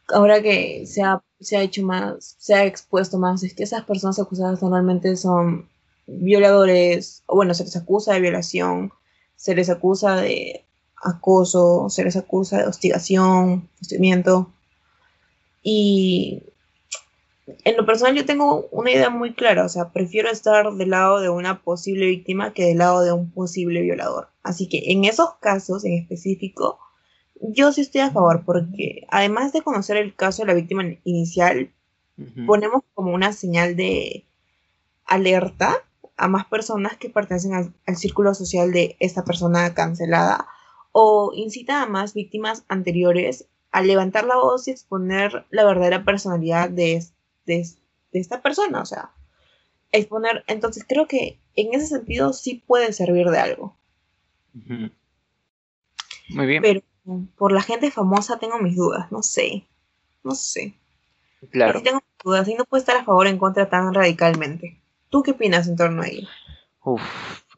ahora que se ha, se ha hecho más, se ha expuesto más, es que esas personas acusadas normalmente son violadores, o bueno, se les acusa de violación, se les acusa de acoso, se les acusa de hostigación, hostigamiento. Y en lo personal yo tengo una idea muy clara, o sea, prefiero estar del lado de una posible víctima que del lado de un posible violador. Así que en esos casos en específico, yo sí estoy a favor, porque además de conocer el caso de la víctima inicial, ponemos como una señal de alerta a más personas que pertenecen al, al círculo social de esta persona cancelada o incita a más víctimas anteriores a levantar la voz y exponer la verdadera personalidad de, de es- de esta persona, o sea, exponer, entonces creo que en ese sentido sí puede servir de algo. Muy bien, pero por la gente famosa tengo mis dudas, no sé, no sé. claro. Así tengo mis dudas y no puedo estar a favor o en contra tan radicalmente. ¿Tú qué opinas en torno a ello? Uf,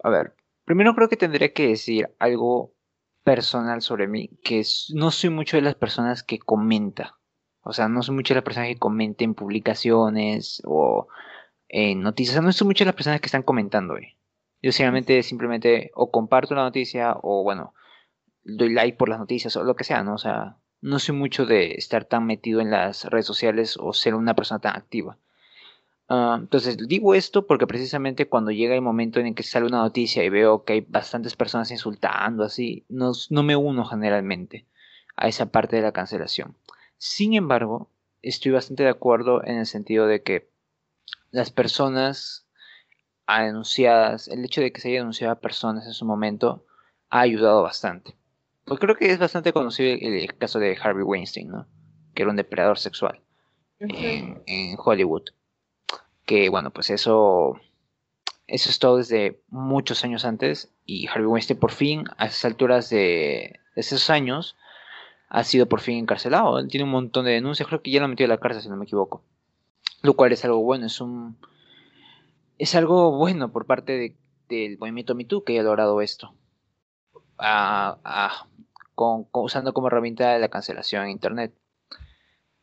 a ver, primero creo que tendría que decir algo personal sobre mí, que es- no soy mucho de las personas que comenta. O sea, no soy mucho de las personas que comenta en publicaciones o en noticias. O sea, no soy mucho las personas que están comentando. eh. Yo simplemente, simplemente o comparto la noticia o bueno, doy like por las noticias o lo que sea, ¿no? O sea, no soy mucho de estar tan metido en las redes sociales o ser una persona tan activa. Ah, entonces, digo esto porque precisamente cuando llega el momento en el que sale una noticia y veo que hay bastantes personas insultando, así, no, no me uno generalmente a esa parte de la cancelación. Sin embargo, estoy bastante de acuerdo en el sentido de que las personas denunciadas, el hecho de que se haya denunciado a personas en su momento, ha ayudado bastante. Pues creo que es bastante conocido el, caso de Harvey Weinstein, ¿no? Que era un depredador sexual en, en Hollywood que bueno, pues eso, eso es todo desde muchos años antes y Harvey Weinstein por fin, a esas alturas de, esos años, ha sido por fin encarcelado. Tiene un montón de denuncias, creo que ya lo metió a la cárcel si no me equivoco. Lo cual es algo bueno, es un es algo bueno por parte del movimiento MeToo que haya logrado esto. usando como herramienta la cancelación en internet.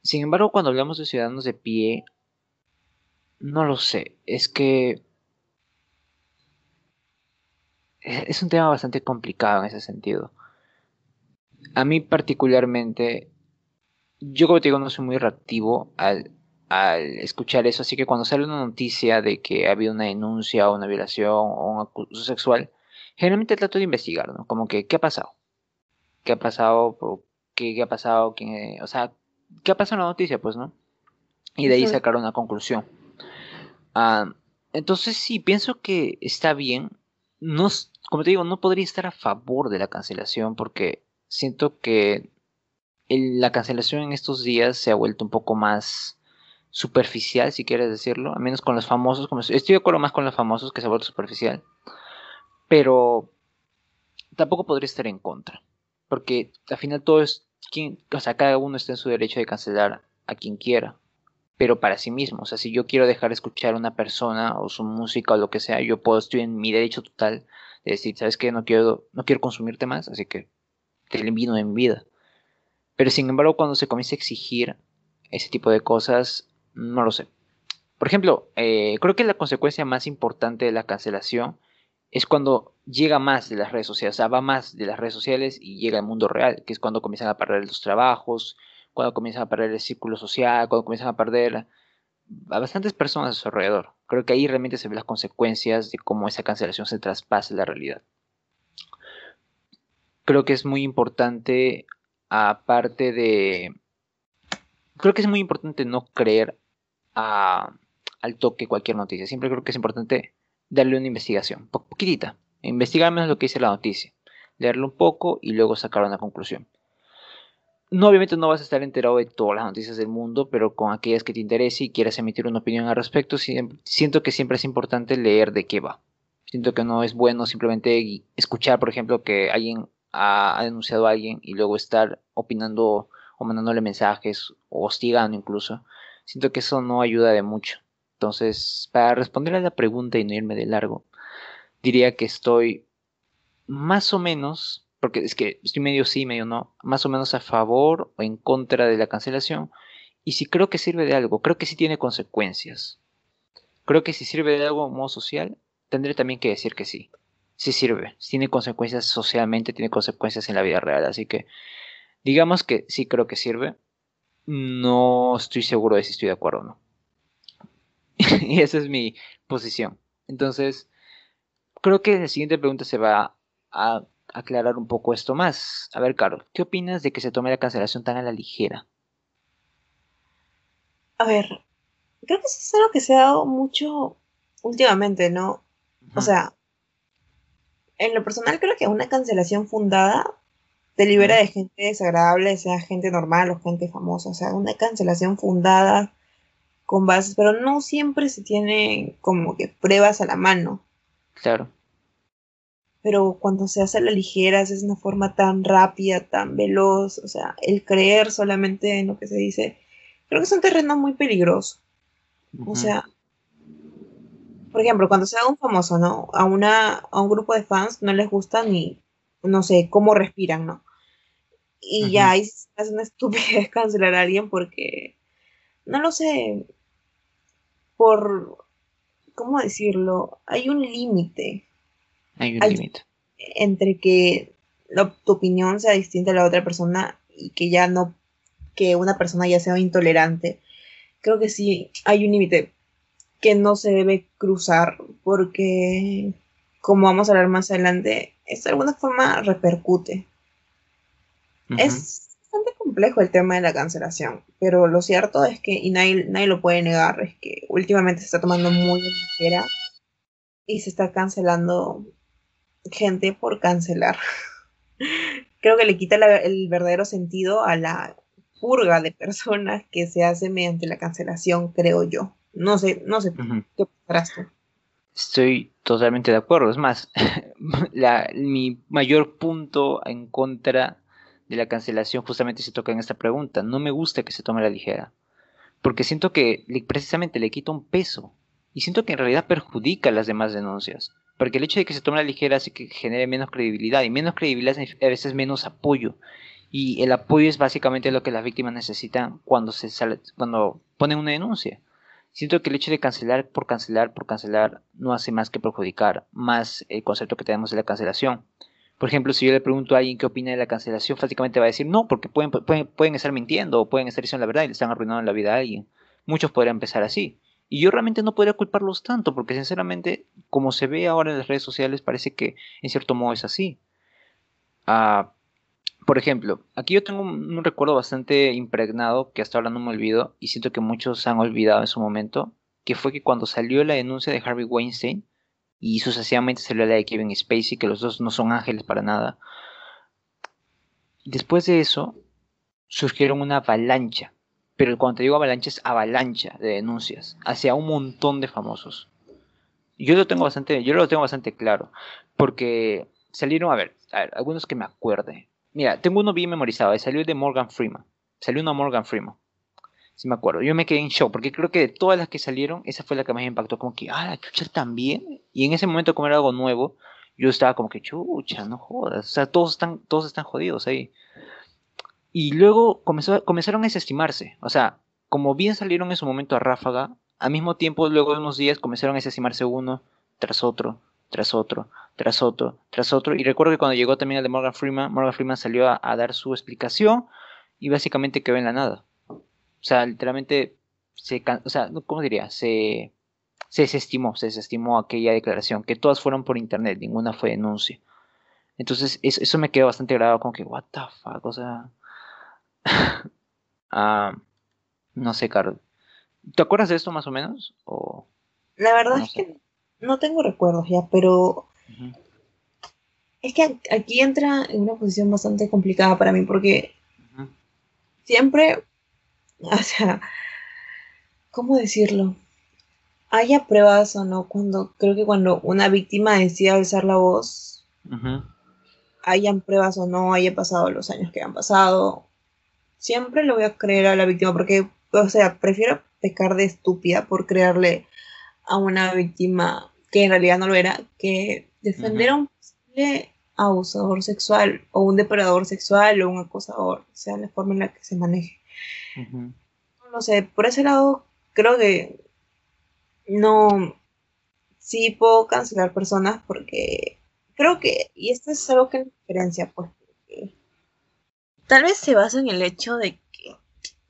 Sin embargo, cuando hablamos de ciudadanos de pie, no lo sé, es que es un tema bastante complicado en ese sentido. A mí particularmente, yo como te digo, no soy muy reactivo al, escuchar eso, así que cuando sale una noticia de que ha habido una denuncia o una violación o un acuso sexual, generalmente trato de investigar, ¿no? Como que, ¿qué ha pasado? ¿Qué ha pasado? ¿Qué, qué ha pasado? ¿Quién, o sea, ¿qué ha pasado en la noticia? Pues, ¿no? Y de ahí sacar una conclusión. Ah, entonces sí, pienso que está bien. No, como te digo, no podría estar a favor de la cancelación porque siento que la cancelación en estos días se ha vuelto un poco más superficial, si quieres decirlo, al menos con los famosos. Como, estoy de acuerdo más con los famosos que se ha vuelto superficial, pero tampoco podría estar en contra, porque al final todo es, quien, o sea, cada uno está en su derecho de cancelar a quien quiera pero para sí mismo. O sea, si yo quiero dejar de escuchar a una persona o su música o lo que sea, yo puedo, estoy en mi derecho total de decir, ¿sabes qué? No quiero, no quiero consumirte más, así que te elimino de mi vida. Pero sin embargo, cuando se comienza a exigir ese tipo de cosas, no lo sé. Por ejemplo, eh, creo que la consecuencia más importante de la cancelación es cuando llega más de las redes sociales, o sea, va más de las redes sociales y llega al mundo real, que es cuando comienzan a perder los trabajos, cuando comienzan a perder el círculo social, cuando comienzan a perder a bastantes personas a su alrededor. Creo que ahí realmente se ven las consecuencias de cómo esa cancelación se traspasa en la realidad. Creo que es muy importante, aparte de... Creo que es muy importante no creer a, al toque cualquier noticia. Siempre creo que es importante darle una investigación, poquitita. Investigar menos lo que dice la noticia. Leerlo un poco y luego sacar una conclusión. No, obviamente no vas a estar enterado de todas las noticias del mundo, pero con aquellas que te interese y quieras emitir una opinión al respecto, siento que siempre es importante leer de qué va. Siento que no es bueno simplemente escuchar, por ejemplo, que alguien ha, denunciado a alguien y luego estar opinando o mandándole mensajes o hostigando incluso. Siento que eso no ayuda de mucho. Entonces, para responder a la pregunta y no irme de largo, diría que estoy más o menos porque es que estoy medio sí, medio no, más o menos a favor o en contra de la cancelación. Y si creo que sirve de algo, creo que sí tiene consecuencias. Creo que si sirve de algo a modo social, tendré también que decir que sí. Sí sirve. Tiene consecuencias socialmente, tiene consecuencias en la vida real. Así que digamos que sí creo que sirve. No estoy seguro de si estoy de acuerdo o no. y esa es mi posición. Entonces, creo que la siguiente pregunta se va a aclarar un poco esto más. A ver, Carol, ¿qué opinas de que se tome la cancelación tan a la ligera? A ver, creo que es algo que se ha dado mucho últimamente, ¿no? O sea, en lo personal creo que una cancelación fundada te libera de gente desagradable, sea gente normal o gente famosa. O sea, una cancelación fundada con bases, pero no siempre se tiene como que pruebas a la mano. Claro pero cuando se hace a la ligera, es una forma tan rápida, tan veloz, o sea, el creer solamente en lo que se dice, creo que es un terreno muy peligroso. O sea, por ejemplo, cuando se da un famoso, ¿no? A, una, a un grupo de fans no les gusta ni, no sé, cómo respiran, ¿no? Y ya ahí es una estupidez cancelar a alguien porque, no lo sé, por, ¿cómo decirlo? Hay un límite hay un límite. Entre que tu opinión sea distinta a la otra persona y que ya no, que una persona ya sea intolerante. Creo que sí hay un límite. Que no se debe cruzar porque, como vamos a hablar más adelante, esto de alguna forma repercute. Es bastante complejo el tema de la cancelación, pero lo cierto es que, y nadie, nadie lo puede negar, es que últimamente se está tomando muy la ligera y se está cancelando gente por cancelar. Creo que le quita la- el verdadero sentido a la purga de personas que se hace mediante la cancelación, creo yo. No sé, no sé. ¿qué pensarás tú? Estoy totalmente de acuerdo. Es más, la- mi mayor punto en contra de la cancelación justamente se toca en esta pregunta. No me gusta que se tome la ligera. Porque siento que le- precisamente le quita un peso. Y siento que en realidad perjudica las demás denuncias. Porque el hecho de que se tome la ligera hace que genere menos credibilidad. Y menos credibilidad a veces menos apoyo. Y el apoyo es básicamente lo que las víctimas necesitan cuando, se sale, cuando ponen una denuncia. Siento que el hecho de cancelar por cancelar por cancelar no hace más que perjudicar más el concepto que tenemos de la cancelación. Por ejemplo, si yo le pregunto a alguien qué opina de la cancelación, prácticamente va a decir no, porque pueden, pueden, estar mintiendo o pueden estar diciendo la verdad y le están arruinando la vida a alguien. Muchos podrían empezar así. Y yo realmente no podría culparlos tanto, porque sinceramente, como se ve ahora en las redes sociales, parece que en cierto modo es así. Ah, por ejemplo, aquí yo tengo un, recuerdo bastante impregnado que hasta ahora no me olvido y siento que muchos han olvidado en su momento, que fue que cuando salió la denuncia de Harvey Weinstein y sucesivamente salió la de Kevin Spacey, que los dos no son ángeles para nada, después de eso surgieron una avalancha, pero cuando te digo avalancha es avalancha de denuncias hacia un montón de famosos. Yo lo tengo bastante, yo lo tengo bastante claro, porque salieron, a ver, a ver, algunos que me acuerde. Mira, tengo uno bien memorizado, salió el de Morgan Freeman. Salió una Morgan Freeman. Sí me acuerdo. Yo me quedé en shock, porque creo que de todas las que salieron, esa fue la que más impactó. Como que, ah, la chucha también. Y en ese momento, como era algo nuevo, yo estaba como que, chucha, no jodas. O sea, todos están, todos están jodidos ahí. Y luego comenzaron a desestimarse. O sea, como bien salieron en su momento a ráfaga, al mismo tiempo, luego de unos días, comenzaron a desestimarse uno tras otro, tras otro, tras otro, tras otro. Y recuerdo que cuando llegó también el de Morgan Freeman, Morgan Freeman salió a, a dar su explicación y básicamente quedó en la nada. O sea, literalmente, se, o sea, ¿cómo diría? Se, se desestimó, se desestimó aquella declaración, que todas fueron por internet, ninguna fue denuncia. Entonces, es- eso me quedó bastante grabado, como que, what the fuck, o sea... ah, no sé, Carlos. ¿Te acuerdas de esto más o menos? O... La verdad No es sé. que no tengo recuerdos ya, pero es que aquí entra en una posición bastante complicada para mí porque siempre, o sea, ¿cómo decirlo? Haya pruebas o no, cuando creo que cuando una víctima decide alzar la voz, ujú, hayan pruebas o no, haya pasado los años que han pasado, siempre le voy a creer a la víctima porque, o sea, prefiero pecar de estúpida por creerle a una víctima que en realidad no lo era, que defender a un posible abusador sexual o un depredador sexual o un acosador, sea la forma en la que se maneje. ujú. No sé, por ese lado creo que no, sí puedo cancelar personas porque creo que, y esto es algo que me diferencia, pues, porque tal vez se basa en el hecho de que,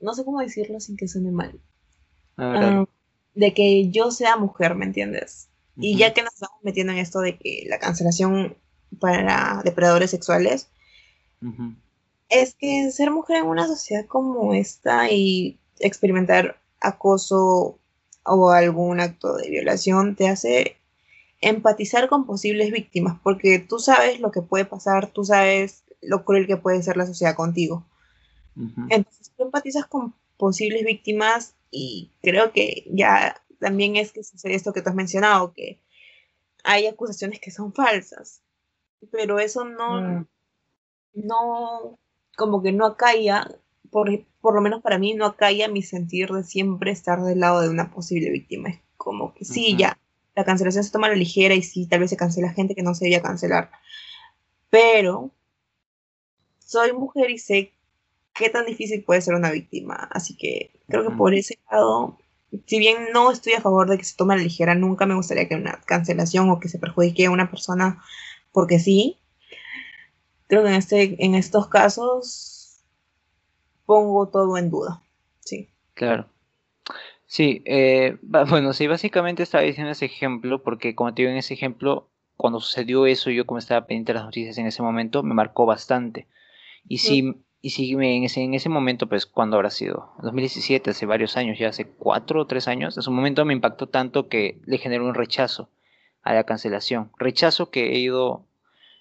no sé cómo decirlo sin que suene mal, ah, de que yo sea mujer, ¿me entiendes? Y ya que nos estamos metiendo en esto de que la cancelación para depredadores sexuales, es que ser mujer en una sociedad como esta y experimentar acoso o algún acto de violación te hace empatizar con posibles víctimas, porque tú sabes lo que puede pasar, tú sabes lo cruel que puede ser la sociedad contigo. Entonces tú empatizas con posibles víctimas y creo que ya también es que sucede esto que tú has mencionado, que hay acusaciones que son falsas, pero eso no, Mm. no, como que no acalla, por, por lo menos para mí no acalla mi sentir de siempre estar del lado de una posible víctima. Es como que sí, ya, la cancelación se toma a la ligera y sí, tal vez se cancela gente que no se debía cancelar, pero soy mujer y sé qué tan difícil puede ser una víctima, así que creo que por ese lado, si bien no estoy a favor de que se tome a la ligera, nunca me gustaría que una cancelación o que se perjudique a una persona porque sí, creo que en, este, en estos casos pongo todo en duda. Sí. Claro. Sí, eh, bueno, sí, básicamente estaba diciendo ese ejemplo porque como te digo en ese ejemplo, cuando sucedió eso, yo como estaba pendiente de las noticias en ese momento, me marcó bastante. Y sí, y sí, me- en ese, en ese momento, pues, ¿cuándo habrá sido? 2017, hace varios años, ya hace cuatro o tres años, en su momento me impactó tanto que le generó un rechazo a la cancelación. Rechazo que he ido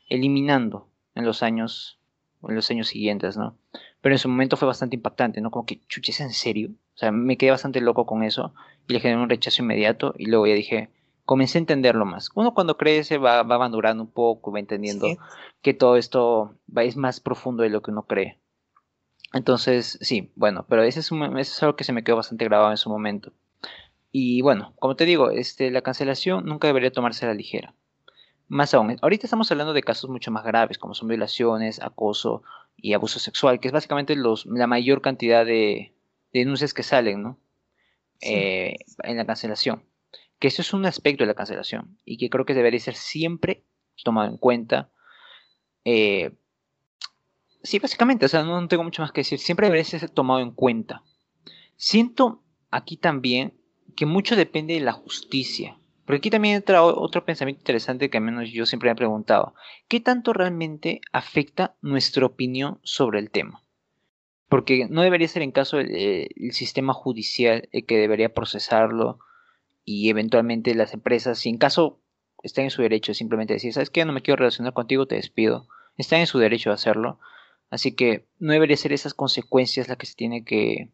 eliminando en los años, en los años siguientes, ¿no? Pero en su momento fue bastante impactante, ¿no? Como que, chuches, ¿en serio? O sea, me quedé bastante loco con eso y le generé un rechazo inmediato y luego ya dije, comencé a entenderlo más. Uno cuando crece va, va madurando un poco, va entendiendo Sí. que todo esto va, es más profundo de lo que uno cree. Entonces, sí, bueno, pero ese es, un, ese es algo que se me quedó bastante grabado en su momento. Y bueno, como te digo, este, la cancelación nunca debería tomarse a la ligera. Más aún, ahorita estamos hablando de casos mucho más graves, como son violaciones, acoso y abuso sexual, que es básicamente los, la mayor cantidad de, de denuncias que salen, ¿no? Sí. Eh, en la cancelación. Que eso es un aspecto de la cancelación y que creo que debería ser siempre tomado en cuenta. Eh, sí, básicamente, o sea, no, tengo mucho más que decir. Siempre debería ser tomado en cuenta. Siento aquí también que mucho depende de la justicia. Porque aquí también entra otro pensamiento interesante que al menos yo siempre me he preguntado. ¿Qué tanto realmente afecta nuestra opinión sobre el tema? Porque no debería ser en caso el, eh, sistema judicial el que debería procesarlo y eventualmente las empresas, si en caso están en su derecho de simplemente decir, ¿sabes qué? No me quiero relacionar contigo, te despido. Están en su derecho de hacerlo. Así que no debería ser esas consecuencias las que se tiene que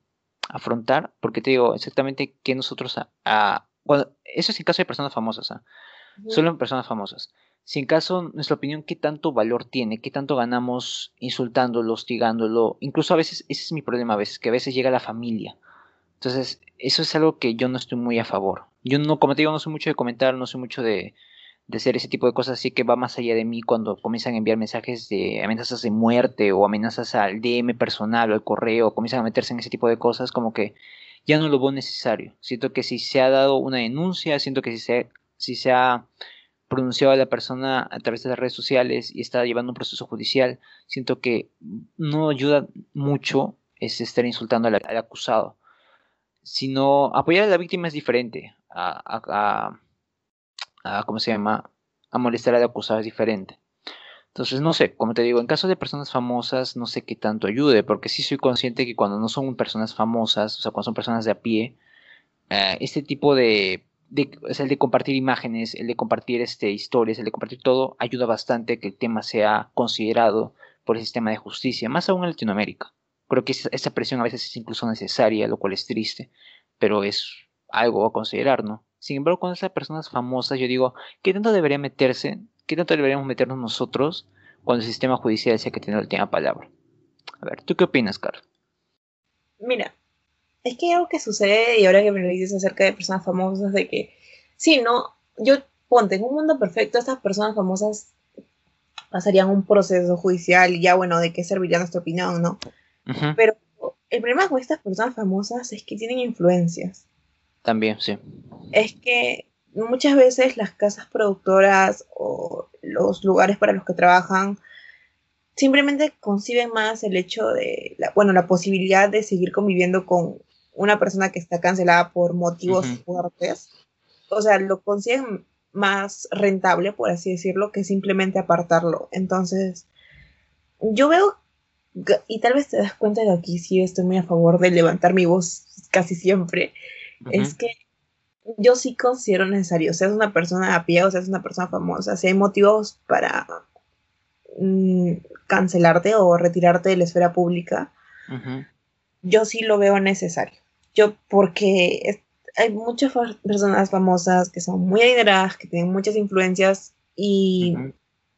afrontar, porque te digo exactamente que nosotros a, a- bueno, eso es en caso de personas famosas, ¿ah? Solo en personas famosas. Si en caso, nuestra opinión, ¿qué tanto valor tiene? ¿Qué tanto ganamos insultándolo, hostigándolo? Incluso a veces, ese es mi problema a veces, que a veces llega la familia. Entonces, eso es algo que yo no estoy muy a favor. Yo no, como te digo, no soy mucho de comentar, no soy mucho de, de hacer ese tipo de cosas, así que va más allá de mí cuando comienzan a enviar mensajes de amenazas de muerte o amenazas al DM personal o al correo, comienzan a meterse en ese tipo de cosas, como que ya no lo veo necesario. Siento que si se ha dado una denuncia, siento que si se, si se ha pronunciado a la persona a través de las redes sociales y está llevando un proceso judicial, siento que no ayuda mucho es estar insultando al, acusado. Sino apoyar a la víctima es diferente. A- a- ¿cómo se llama? A molestar al acusado es diferente. Entonces, no sé, como te digo, en caso de personas famosas, no sé qué tanto ayude, porque sí soy consciente que cuando no son personas famosas, o sea, cuando son personas de a pie, eh, este tipo de, de, el de compartir imágenes, el de compartir este, historias, el de compartir todo, ayuda bastante que el tema sea considerado por el sistema de justicia, más aún en Latinoamérica. Creo que esa, esa presión a veces es incluso necesaria, lo cual es triste, pero es algo a considerar, ¿no? Sin embargo, con esas personas famosas, yo digo, ¿qué tanto debería meterse? ¿Qué tanto deberíamos meternos nosotros cuando el sistema judicial sea que tiene la última palabra? A ver, ¿tú qué opinas, Carlos? Mira, es que hay algo que sucede, y ahora que me lo dices acerca de personas famosas, de que, sí, no, yo ponte, en un mundo perfecto, estas personas famosas pasarían un proceso judicial y ya, bueno, ¿de qué serviría nuestra opinión, no? Pero el problema con estas personas famosas es que tienen influencias. También, sí. Es que muchas veces las casas productoras o los lugares para los que trabajan simplemente conciben más el hecho de, la, bueno, la posibilidad de seguir conviviendo con una persona que está cancelada por motivos fuertes. O sea, lo consiguen más rentable, por así decirlo, que simplemente apartarlo. Entonces, yo veo, y tal vez te das cuenta de que aquí sí estoy muy a favor de levantar mi voz casi siempre, es que yo sí considero necesario, seas una persona a pie o seas una persona famosa, si hay motivos para mm, cancelarte o retirarte de la esfera pública, yo sí lo veo necesario. Yo, porque es- hay muchas fa- personas famosas que son muy adineradas, que tienen muchas influencias y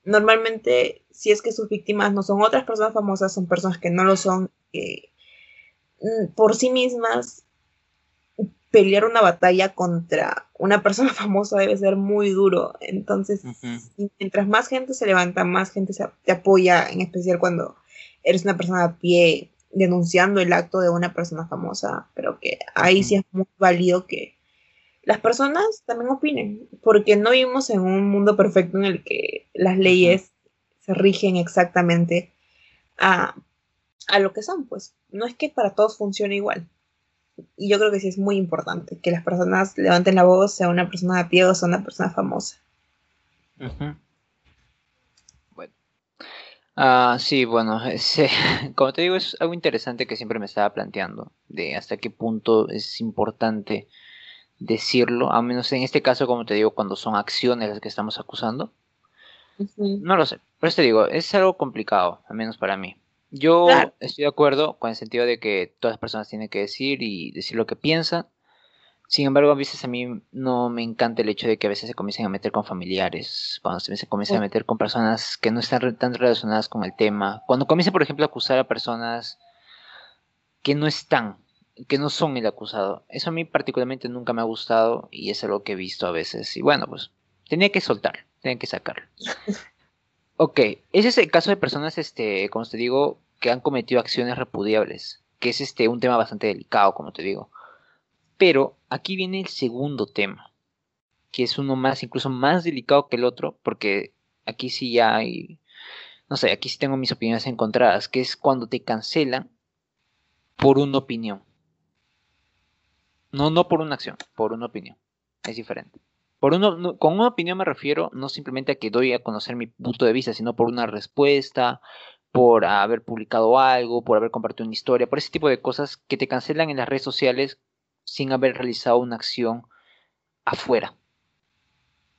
normalmente, si es que sus víctimas no son otras personas famosas, son personas que no lo son, que mm, por sí mismas pelear una batalla contra una persona famosa debe ser muy duro. Entonces, mientras más gente se levanta, más gente se, te apoya, en especial cuando eres una persona a pie denunciando el acto de una persona famosa, pero que ahí sí es muy válido que las personas también opinen, porque no vivimos en un mundo perfecto en el que las leyes se rigen exactamente a, a lo que son, pues. No es que para todos funcione igual. Y yo creo que sí es muy importante que las personas levanten la voz, sea una persona de pie o sea una persona famosa. Bueno. Ah, sí, bueno, como te digo, es algo interesante que siempre me estaba planteando, de hasta qué punto es importante decirlo, a menos en este caso, como te digo, cuando son acciones las que estamos acusando. No lo sé, por eso te digo, es algo complicado, al menos para mí. Yo Claro. estoy de acuerdo con el sentido de que todas las personas tienen que decir y decir lo que piensan. Sin embargo, a veces a mí no me encanta el hecho de que a veces se comiencen a meter con familiares, cuando se comienzan a meter con personas que no están tan relacionadas con el tema, cuando comiencen, por ejemplo, a acusar a personas que no están, que no son el acusado. Eso a mí particularmente nunca me ha gustado y es algo que he visto a veces. Y bueno, pues tenía que soltar, tenía que sacarlo. Ok, ese es el caso de personas, este, como te digo, que han cometido acciones repudiables, que es este un tema bastante delicado, como te digo. Pero aquí viene el segundo tema, que es uno más, incluso más delicado que el otro, porque aquí sí ya hay, no sé, aquí sí tengo mis opiniones encontradas, que es cuando te cancelan por una opinión. No, no por una acción, por una opinión. Es diferente. Por uno, no- con una opinión me refiero no simplemente a que doy a conocer mi punto de vista, sino por una respuesta, por haber publicado algo, por haber compartido una historia, por ese tipo de cosas que te cancelan en las redes sociales sin haber realizado una acción afuera.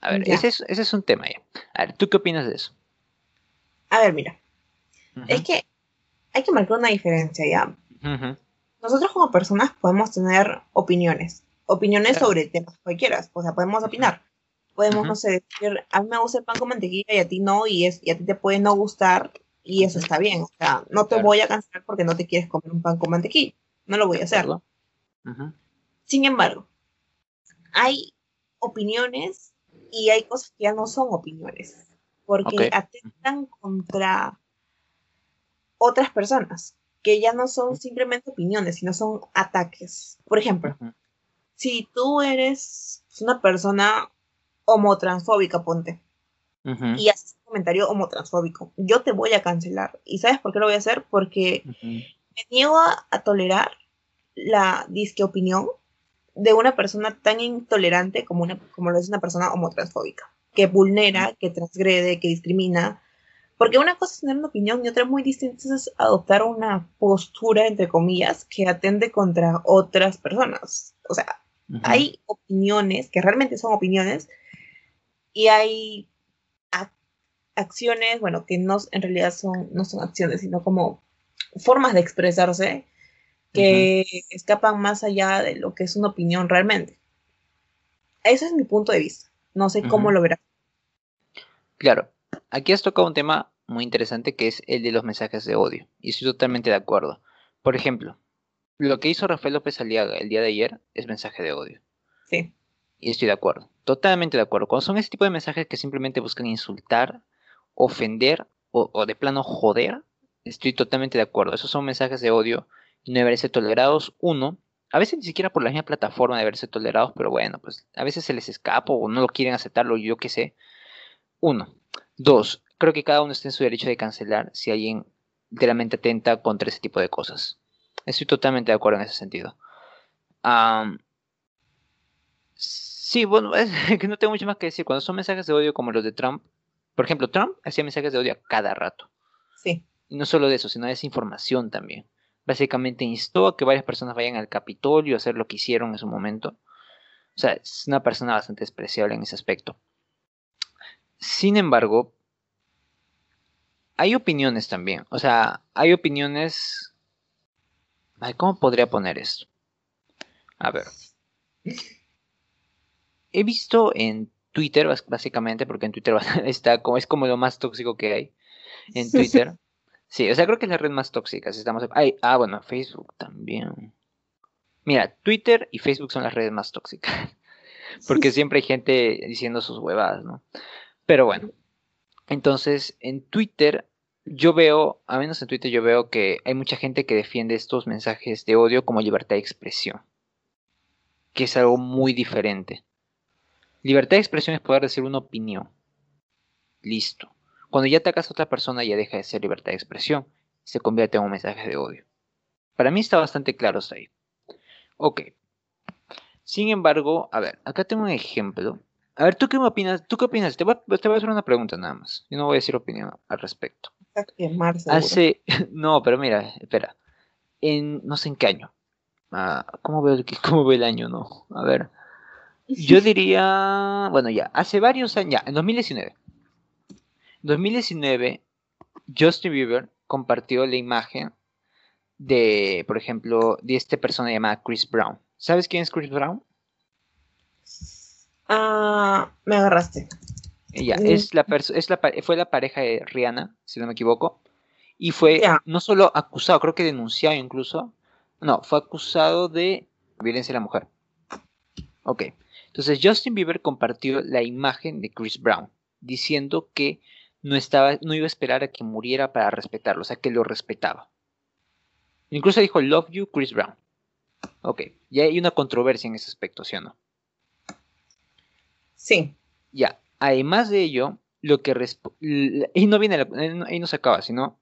A ver, ese es, ese es un tema ya. A ver, ¿tú qué opinas de eso? A ver, mira, es que hay que marcar una diferencia, ¿ya? Nosotros como personas podemos tener opiniones, opiniones Claro. sobre temas cualquiera, o sea, podemos opinar. Podemos, Ujú. no sé, decir, a mí me gusta el pan con mantequilla y a ti no, y, es, y a ti te puede no gustar, y eso está bien. O sea, no te Claro. voy a cancelar porque no te quieres comer un pan con mantequilla. No lo voy a ¿de hacer. acuerdo? Ujú, Sin embargo, hay opiniones y hay cosas que ya no son opiniones, porque Ok. atentan contra otras personas, que ya no son simplemente opiniones, sino son ataques. Por ejemplo, ujú, si tú eres una persona homotransfóbica, ponte, y haces un comentario homotransfóbico, yo te voy a cancelar. ¿Y sabes por qué lo voy a hacer? Porque me niego a, a tolerar la disque opinión de una persona tan intolerante como, una, como lo es una persona homotransfóbica, que vulnera, que transgrede, que discrimina. Porque una cosa es tener una opinión y otra muy distinta es adoptar una postura, entre comillas, que atende contra otras personas. O sea, Hay opiniones que realmente son opiniones y hay ac- acciones, bueno, que no, en realidad son, no son acciones, sino como formas de expresarse que escapan más allá de lo que es una opinión realmente. Ese es mi punto de vista. No sé cómo lo verás. Claro, aquí has tocado un tema muy interesante que es el de los mensajes de odio. Y estoy totalmente de acuerdo. Por ejemplo, lo que hizo Rafael López Aliaga el día de ayer es mensaje de odio. Sí. Y estoy de acuerdo. Totalmente de acuerdo. Cuando son ese tipo de mensajes que simplemente buscan insultar, ofender o, o de plano joder, estoy totalmente de acuerdo. Esos son mensajes de odio y no deberían ser tolerados. Uno, a veces ni siquiera por la misma plataforma deberían ser tolerados, pero bueno, pues a veces se les escapa o no lo quieren aceptarlo, yo qué sé. Uno. Dos, creo que cada uno está en su derecho de cancelar si alguien literalmente atenta contra ese tipo de cosas. Estoy totalmente de acuerdo en ese sentido. Am, sí, bueno, es que no tengo mucho más que decir. Cuando son mensajes de odio como los de Trump, por ejemplo, Trump hacía mensajes de odio a cada rato. Sí. Y no solo de eso, sino de desinformación también. Básicamente instó a que varias personas vayan al Capitolio a hacer lo que hicieron en su momento. O sea, es una persona bastante despreciable en ese aspecto. Sin embargo, hay opiniones también. O sea, hay opiniones... Ay, ¿Cómo podría poner esto? A ver. He visto en Twitter, básicamente, porque en Twitter está como, es como lo más tóxico que hay. En Twitter. Sí, o sea, creo que es la red más tóxica. Si estamos... Ay, ah, bueno, Facebook también. Mira, Twitter y Facebook son las redes más tóxicas. Porque siempre hay gente diciendo sus huevadas, ¿no? Pero bueno. Entonces, en Twitter, yo veo, a menos en Twitter, yo veo que hay mucha gente que defiende estos mensajes de odio como libertad de expresión. Que es algo muy diferente. Libertad de expresión es poder decir una opinión. Listo. Cuando ya atacas a otra persona ya deja de ser libertad de expresión. Se convierte en un mensaje de odio. Para mí está bastante claro hasta ahí. Ok. Sin embargo, a ver, acá tengo un ejemplo. A ver, ¿tú qué me opinas? ¿Tú qué opinas? Te voy, a, te voy a hacer una pregunta nada más. Yo no voy a decir opinión al respecto. A quemar, seguro. Hace, no, pero mira, espera. En, no sé en qué año. Ah, ¿cómo, veo el, ¿Cómo veo el año? No, a ver. Yo diría, bueno, ya, hace varios años, ya, en 2019. 2019, Justin Bieber compartió la imagen de, por ejemplo, de esta persona llamada Chris Brown. ¿Sabes quién es Chris Brown? Ah, me agarraste. Ella Mm. es la es fue la pareja de Rihanna, si no me equivoco, y fue no solo acusado, creo que denunciado incluso, no, fue acusado de violencia a la mujer. Ok, entonces Justin Bieber compartió la imagen de Chris Brown, diciendo que no estaba, no iba a esperar a que muriera para respetarlo, o sea, que lo respetaba. Incluso dijo Love you, Chris Brown. Ok, ya hay una controversia en ese aspecto, ¿sí o no? Sí. Ya, además de ello, lo que y no viene, la- no- ahí no se acaba, sino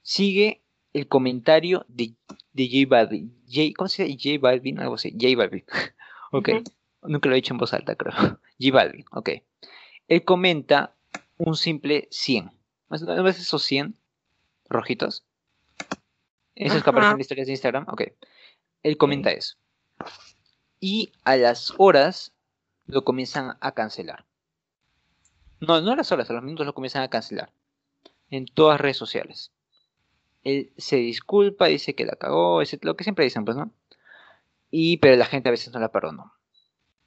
sigue el comentario de, de J Balvin. J, ¿Cómo se dice? J Balvin, algo así. J Balvin. ok, Ujú. nunca lo he dicho en voz alta, creo. J Balvin, ok. Él comenta un simple 100. ¿No ¿No ves esos 100 rojitos? Esos que aparecen en historias de Instagram, ok. Él comenta eso. Y a las horas lo comienzan a cancelar. No, no a las horas, a los minutos lo comienzan a cancelar. En todas redes sociales. Él se disculpa, dice que la cagó, etc. Lo que siempre dicen, pues, ¿no? Y, pero la gente a veces no la perdonó.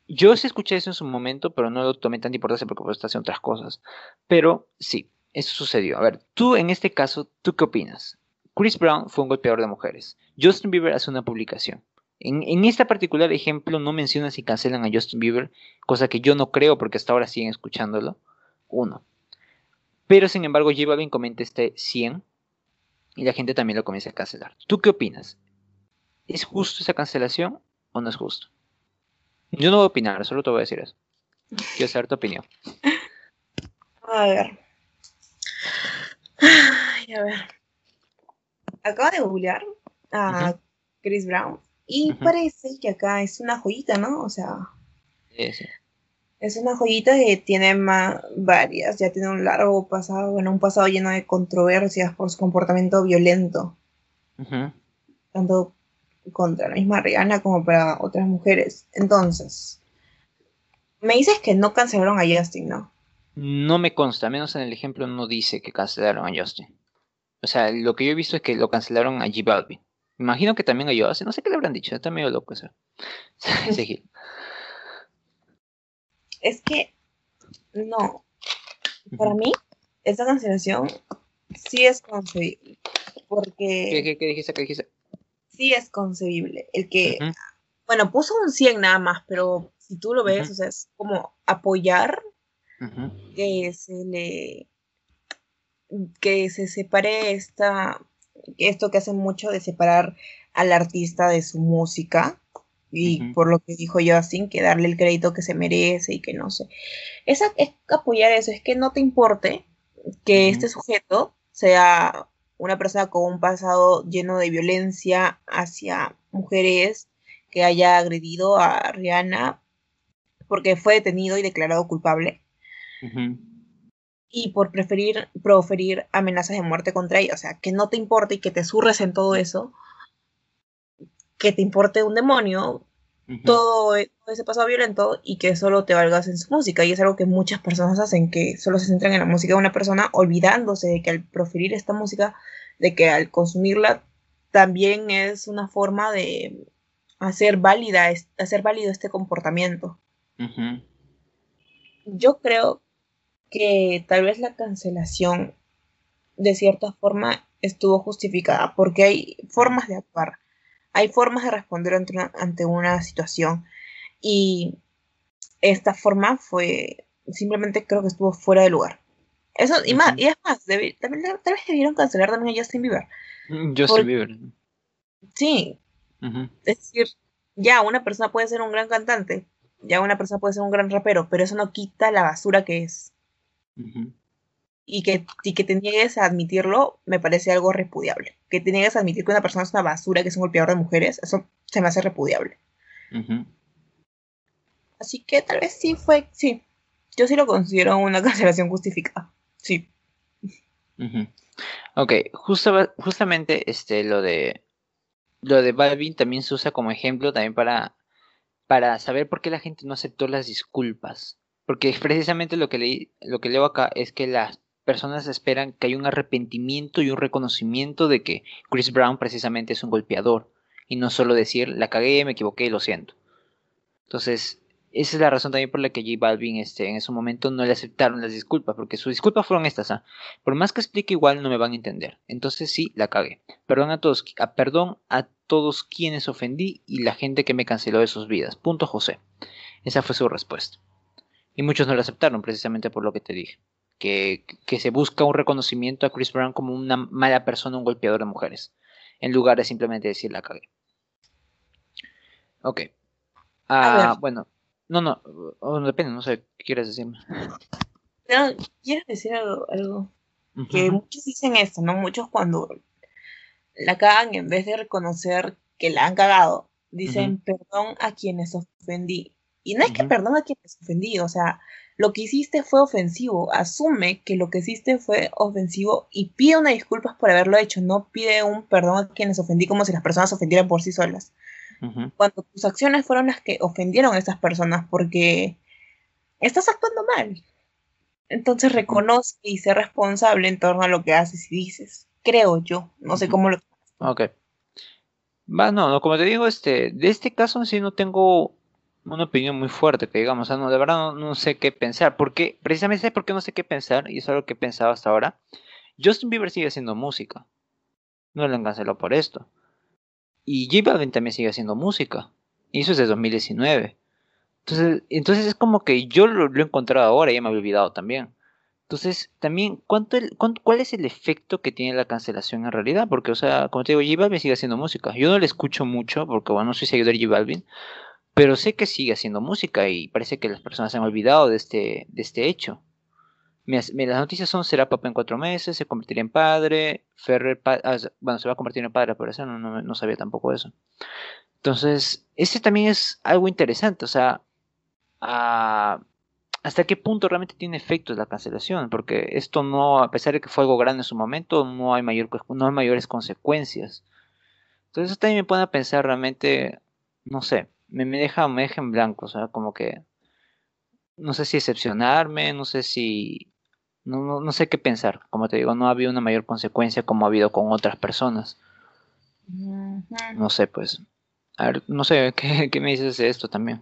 Yo sí escuché eso en su momento, pero no lo tomé tanta importancia porque pues está haciendo otras cosas. Pero sí, eso sucedió. A ver, tú en este caso, ¿tú qué opinas? Chris Brown fue un golpeador de mujeres. Justin Bieber hace una publicación. En, en este particular ejemplo no menciona si cancelan a Justin Bieber, cosa que yo no creo porque hasta ahora siguen escuchándolo. Uno. Pero sin embargo, J Balvin comenta este 100 y la gente también lo comienza a cancelar. ¿Tú qué opinas? ¿Es justo esa cancelación o no es justo? Yo no voy a opinar, solo te voy a decir eso. Quiero saber tu opinión. A ver. Ay, a ver. Acabo de googlear a Chris Brown y parece que acá es una joyita, ¿no? O sea, Sí, sí. es una joyita que tiene ma- varias, ya tiene un largo pasado, bueno, un pasado lleno de controversias por su comportamiento violento, tanto contra la misma Rihanna como para otras mujeres. Entonces, me dices que no cancelaron a Justin, ¿no? No me consta, al menos en el ejemplo no dice que cancelaron a Justin. O sea, lo que yo he visto es que lo cancelaron a J Balvin. Imagino que también a Justin, no sé qué le habrán dicho, está medio loco eso. Ese Gil. Es que, no, para mí, esta cancelación sí es concebible, ¿Qué, porque qué, qué dijiste? ¿Qué dijiste? sí es concebible. El que, bueno, puso un 100 nada más, pero si tú lo ves, o sea, es como apoyar que se le, que se separe esta, esto que hacen mucho de separar al artista de su música. Y por lo que dijo Justin, que darle el crédito que se merece y que no sé. Esa, es apoyar eso, es que no te importe que este sujeto sea una persona con un pasado lleno de violencia hacia mujeres, que haya agredido a Rihanna porque fue detenido y declarado culpable. Y por preferir proferir amenazas de muerte contra ella. O sea, que no te importe y que te surres en todo eso, que te importe un demonio, todo e- todo ese pasado violento y que solo te valgas en su música. Y es algo que muchas personas hacen, que solo se centran en la música de una persona, olvidándose de que al proferir esta música, de que al consumirla, también es una forma de hacer válida, hacer válido este comportamiento. Ujú. Yo creo que tal vez la cancelación de cierta forma estuvo justificada porque hay formas de actuar, hay formas de responder ante una, ante una situación y esta forma fue simplemente creo que estuvo fuera de lugar. Eso, y más, y es más, también, tal vez debieron cancelar también a Justin Bieber. Justin Por- Bieber. Sí, es decir, ya una persona puede ser un gran cantante, ya una persona puede ser un gran rapero, pero eso no quita la basura que es. Y que, y que te niegues a admitirlo me parece algo repudiable. Que te niegues a admitir que una persona es una basura, que es un golpeador de mujeres, eso se me hace repudiable. Así que tal vez sí fue, sí. Yo sí lo considero una cancelación justificada. Sí. Ok, justa- justamente este, lo de lo de Balvin también se usa como ejemplo también para, para saber por qué la gente no aceptó las disculpas. Porque precisamente lo que leí, lo que leo acá es que las personas esperan que haya un arrepentimiento y un reconocimiento de que Chris Brown precisamente es un golpeador. Y no solo decir, la cagué, me equivoqué, lo siento. Entonces, esa es la razón también por la que J Balvin este, en ese momento no le aceptaron las disculpas, porque sus disculpas fueron estas, ¿ah? Por más que explique igual no me van a entender. Entonces sí, la cagué. Perdón a todos, a, perdón a todos quienes ofendí y la gente que me canceló de sus vidas. Punto José. Esa fue su respuesta. Y muchos no lo aceptaron precisamente por lo que te dije. Que, que se busca un reconocimiento a Chris Brown como una mala persona, un golpeador de mujeres. En lugar de simplemente decir la cagué. Ok. Ah, bueno. No, no. oh, depende, no sé qué quieres decirme. Pero quiero decir algo, algo que muchos dicen esto, ¿no? Muchos cuando la cagan, en vez de reconocer que la han cagado, dicen perdón a quienes ofendí. Y no es que Ujú. perdón a quienes ofendí, o sea, lo que hiciste fue ofensivo. Asume que lo que hiciste fue ofensivo y pide una disculpas por haberlo hecho. No pide un perdón a quienes ofendí como si las personas ofendieran por sí solas. Cuando tus acciones fueron las que ofendieron a estas personas porque estás actuando mal. Entonces reconoce y sé responsable en torno a lo que haces y dices. Creo yo. No sé cómo lo Ok. Va, no, no, como te digo, este, de este caso en sí no tengo una opinión muy fuerte, que digamos, o sea, no, de verdad no, no sé qué pensar, porque, precisamente ¿sabes por qué no sé qué pensar, y es algo que he pensado hasta ahora, Justin Bieber sigue haciendo música, no lo han cancelado por esto, y J Balvin también sigue haciendo música, y eso es de 2019, entonces, entonces es como que yo lo, lo he encontrado ahora, ya me había olvidado también, entonces, también, ¿cuánto el- cuánto- ¿cuál es el efecto que tiene la cancelación en realidad? Porque, o sea, como te digo, J Balvin sigue haciendo música. Yo no le escucho mucho, porque, bueno, no soy seguidor de J Balvin, pero sé que sigue haciendo música y parece que las personas se han olvidado de este, de este hecho. Las noticias son, será papá en cuatro meses, se convertirá en padre, Ferrer, ah, bueno, se va a convertir en padre, pero eso no, no, no sabía tampoco eso. Entonces, ese también es algo interesante, o sea, ah, hasta qué punto realmente tiene efectos la cancelación, porque esto no, a pesar de que fue algo grande en su momento, no hay, mayor, no hay mayores consecuencias. Entonces eso también me pone a pensar realmente, no sé, me, me deja, me deja en blanco, o sea, como que no sé si decepcionarme, no sé si, no, no, no sé qué pensar, como te digo, no ha habido una mayor consecuencia como ha habido con otras personas, no sé, pues, a ver, no sé, ¿qué, qué me dices de esto también?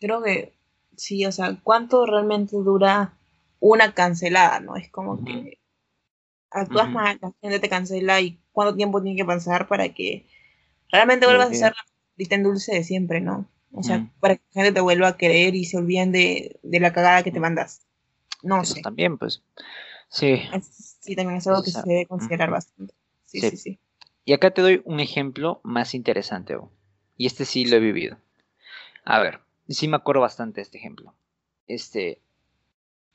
Creo que sí, o sea, ¿cuánto realmente dura una cancelada, no? Es como que actúas Ujú. mal, la gente te cancela y cuánto tiempo tiene que pasar para que realmente vuelvas a ser la en dulce de siempre, ¿no? O sea, Ujú. para que la gente te vuelva a querer y se olviden de, de la cagada que te mandas. No Eso sé. también, pues, sí. Sí, también es algo que se debe considerar bastante. Sí, Sí. sí, sí. Y acá te doy un ejemplo más interesante, y este sí lo he vivido. A ver, sí me acuerdo bastante de este ejemplo. Este,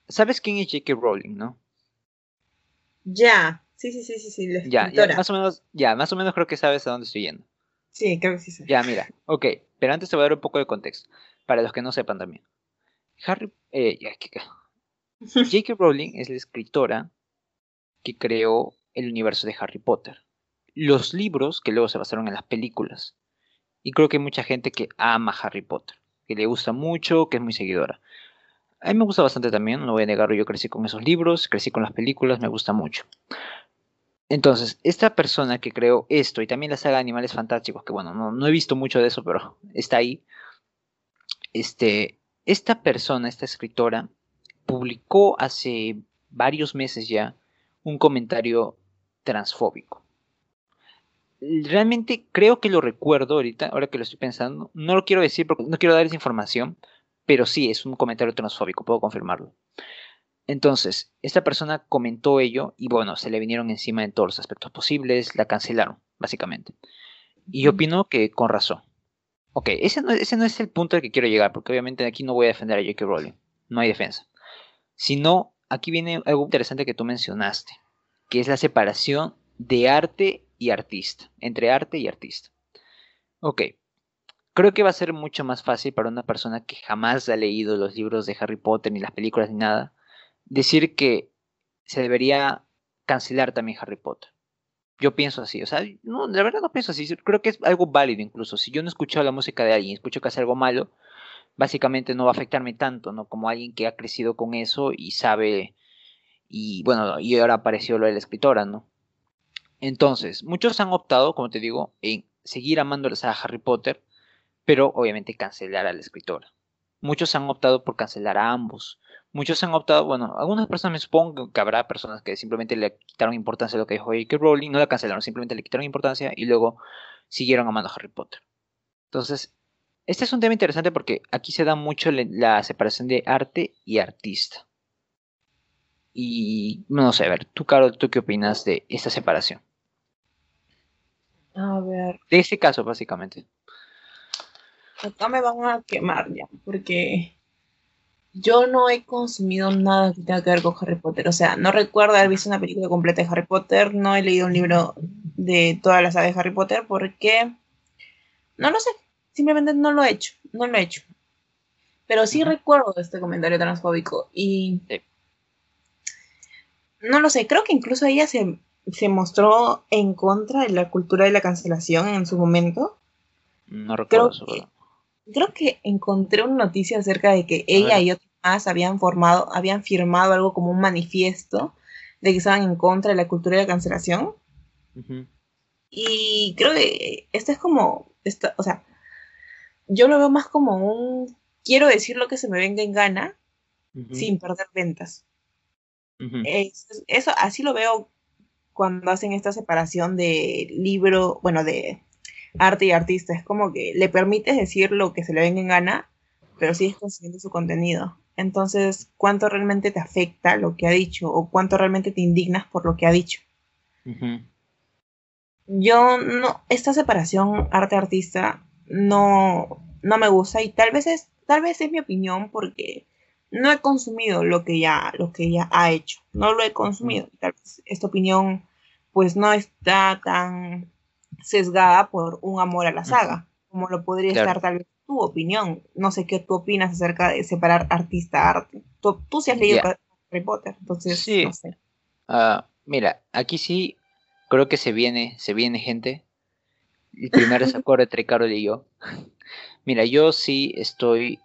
¿sabes quién es J.K. Rowling, no? Ya. Sí, sí, sí, sí, sí. La Ya, ya, más o menos, ya, más o menos creo que sabes a dónde estoy yendo. Sí, creo que sí. Ya, mira, ok, pero antes te voy a dar un poco de contexto, para los que no sepan también. Harry, eh, J.K. Rowling es la escritora que creó el universo de Harry Potter. Los libros que luego se basaron en las películas. Y creo que hay mucha gente que ama Harry Potter, que le gusta mucho, que es muy seguidora. A mí me gusta bastante también, no voy a negarlo, yo crecí con esos libros, crecí con las películas, me gusta mucho. Entonces, esta persona que creó esto y también la saga de Animales Fantásticos, que bueno, no, no he visto mucho de eso, pero está ahí. Este, esta persona, esta escritora, publicó hace varios meses ya un comentario transfóbico. Realmente creo que lo recuerdo ahorita, ahora que lo estoy pensando. No lo quiero decir porque no quiero dar esa información, pero sí es un comentario transfóbico, puedo confirmarlo. Entonces, esta persona comentó ello y bueno, se le vinieron encima en todos los aspectos posibles, la cancelaron, básicamente. Y yo opino que con razón. Ok, ese no, ese no es el punto al que quiero llegar, porque obviamente aquí no voy a defender a J.K. Rowling, no hay defensa. Sino aquí viene algo interesante que tú mencionaste, que es la separación de arte y artista, entre arte y artista. Ok, creo que va a ser mucho más fácil para una persona que jamás ha leído los libros de Harry Potter, ni las películas, ni nada, decir que se debería cancelar también Harry Potter. Yo pienso así, o sea, no, la verdad no pienso así, creo que es algo válido incluso. Si yo no escucho la música de alguien, escucho que hace algo malo, básicamente no va a afectarme tanto, ¿no? Como alguien que ha crecido con eso y sabe, y bueno, y ahora apareció lo de la escritora, ¿no? Entonces, muchos han optado, como te digo, en seguir amando la saga Harry Potter, pero obviamente cancelar a la escritora. Muchos han optado por cancelar a ambos. Muchos han optado, bueno, algunas personas me supongo que habrá personas que simplemente le quitaron importancia a lo que dijo J.K. Rowling, no la cancelaron, simplemente le quitaron importancia y luego siguieron amando a Harry Potter. Entonces, este es un tema interesante porque aquí se da mucho la separación de arte y artista. Y no sé, a ver, tú, Carol, ¿tú qué opinas de esta separación? A ver, De este caso, básicamente. acá me van a quemar ya, porque yo no he consumido nada que tenga que ver con Harry Potter. O sea, no recuerdo haber visto una película completa de Harry Potter, no he leído un libro de toda la saga de Harry Potter porque no lo sé, simplemente no lo he hecho, no lo he hecho. Pero sí recuerdo este comentario transfóbico y Sí. no lo sé, creo que incluso ella se, se mostró en contra de la cultura de la cancelación en su momento. No recuerdo Creo eso. que- Creo que encontré una noticia acerca de que ella y otros más habían formado, habían firmado algo como un manifiesto de que estaban en contra de la cultura de la cancelación. Y creo que esto es como, esta- o sea, yo lo veo más como un, quiero decir lo que se me venga en gana sin perder ventas. Eso, así lo veo cuando hacen esta separación de libro, bueno, de arte y artista. Es como que le permites decir lo que se le venga en gana, pero sigues consumiendo su contenido. Entonces, ¿cuánto realmente te afecta lo que ha dicho? ¿O cuánto realmente te indignas por lo que ha dicho? Yo no, esta separación arte-artista no, no me gusta y tal vez es, tal vez es mi opinión porque no he consumido lo que ya, lo que ella ha hecho. No lo he consumido. Tal vez esta opinión pues no está tan sesgada por un amor a la saga, como lo podría Claro. estar tal vez tu opinión. No sé qué tú opinas acerca de separar artista-arte. Tú, tú sí has leído Ya. Harry Potter, entonces Sí. no sé. Ah, mira, aquí sí creo que se viene, se viene gente. El primer desacuerdo entre Carol y yo. Mira, yo sí estoy,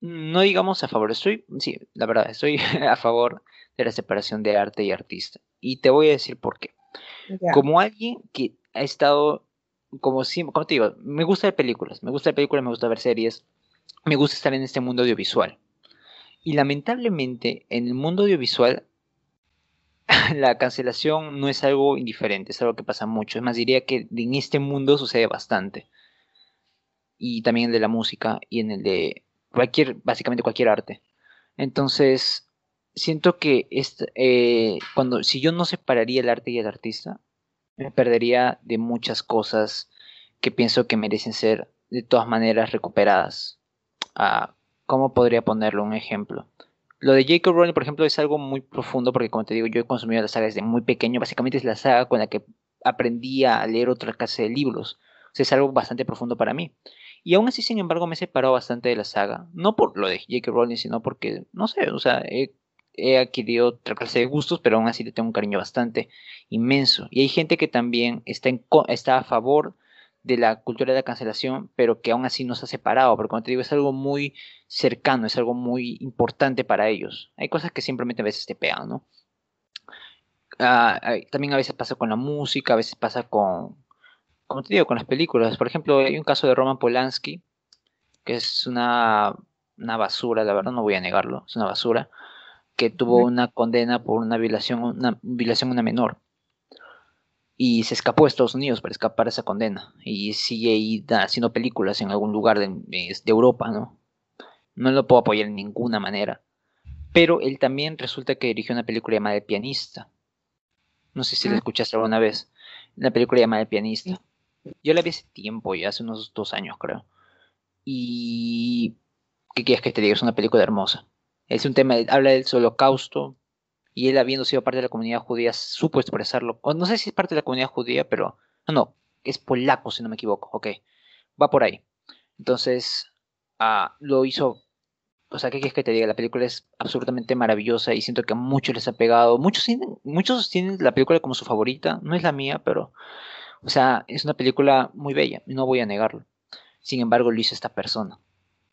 no digamos a favor, estoy, sí, la verdad, estoy a favor de la separación de arte y artista. Y te voy a decir por qué. Como alguien que ha estado, como como te digo, me gusta ver películas, me gusta ver películas, me gusta ver series, me gusta estar en este mundo audiovisual. Y lamentablemente en el mundo audiovisual la cancelación no es algo indiferente, es algo que pasa mucho. Es más, diría que en este mundo sucede bastante. Y también el de la música y en el de cualquier, básicamente cualquier arte. Entonces, siento que eh, cuando, si yo no separaría el arte y el artista, me perdería de muchas cosas que pienso que merecen ser de todas maneras recuperadas. Ah, ¿Cómo podría ponerlo un ejemplo? Lo de J.K. Rowling, por ejemplo, es algo muy profundo porque, como te digo, yo he consumido la saga desde muy pequeño. Básicamente es la saga con la que aprendí a leer otra clase de libros. O sea, es algo bastante profundo para mí. Y aún así, sin embargo, me he separado bastante de la saga. No por lo de J.K. Rowling, sino porque, no sé, o sea, he, he adquirido otra clase de gustos, pero aún así le tengo un cariño bastante inmenso. Y hay gente que también está, en, está a favor de la cultura de la cancelación, pero que aún así no se ha separado, porque como te digo, es algo muy cercano, es algo muy importante para ellos. Hay cosas que simplemente a veces te pegan, ¿no? Ah, también a veces pasa con la música, a veces pasa con, como te digo, con las películas. Por ejemplo, hay un caso de Roman Polanski, que es una, una basura, la verdad no voy a negarlo, es una basura, que tuvo una condena por una violación, una violación a una menor. Y se escapó de Estados Unidos para escapar de esa condena. Y sigue ahí haciendo películas en algún lugar de, de Europa, ¿no? No lo puedo apoyar en ninguna manera. Pero él también resulta que dirigió una película llamada El pianista. No sé si la Mm. escuchaste alguna vez. Una película llamada El pianista. Yo la vi hace tiempo, ya hace unos dos años creo. Y... ¿Qué quieres que te diga? Es una película hermosa. Es un tema, habla del holocausto, Y él, habiendo sido parte de la comunidad judía, supo expresarlo. No sé si es parte de la comunidad judía, pero. No, no, es polaco, si no me equivoco. Ok, va por ahí. Entonces, ah, lo hizo. O sea, ¿qué quieres que te diga? La película es absolutamente maravillosa y siento que a muchos les ha pegado. Muchos tienen, muchos tienen la película como su favorita. No es la mía, pero. O sea, es una película muy bella, no voy a negarlo. Sin embargo, lo hizo esta persona.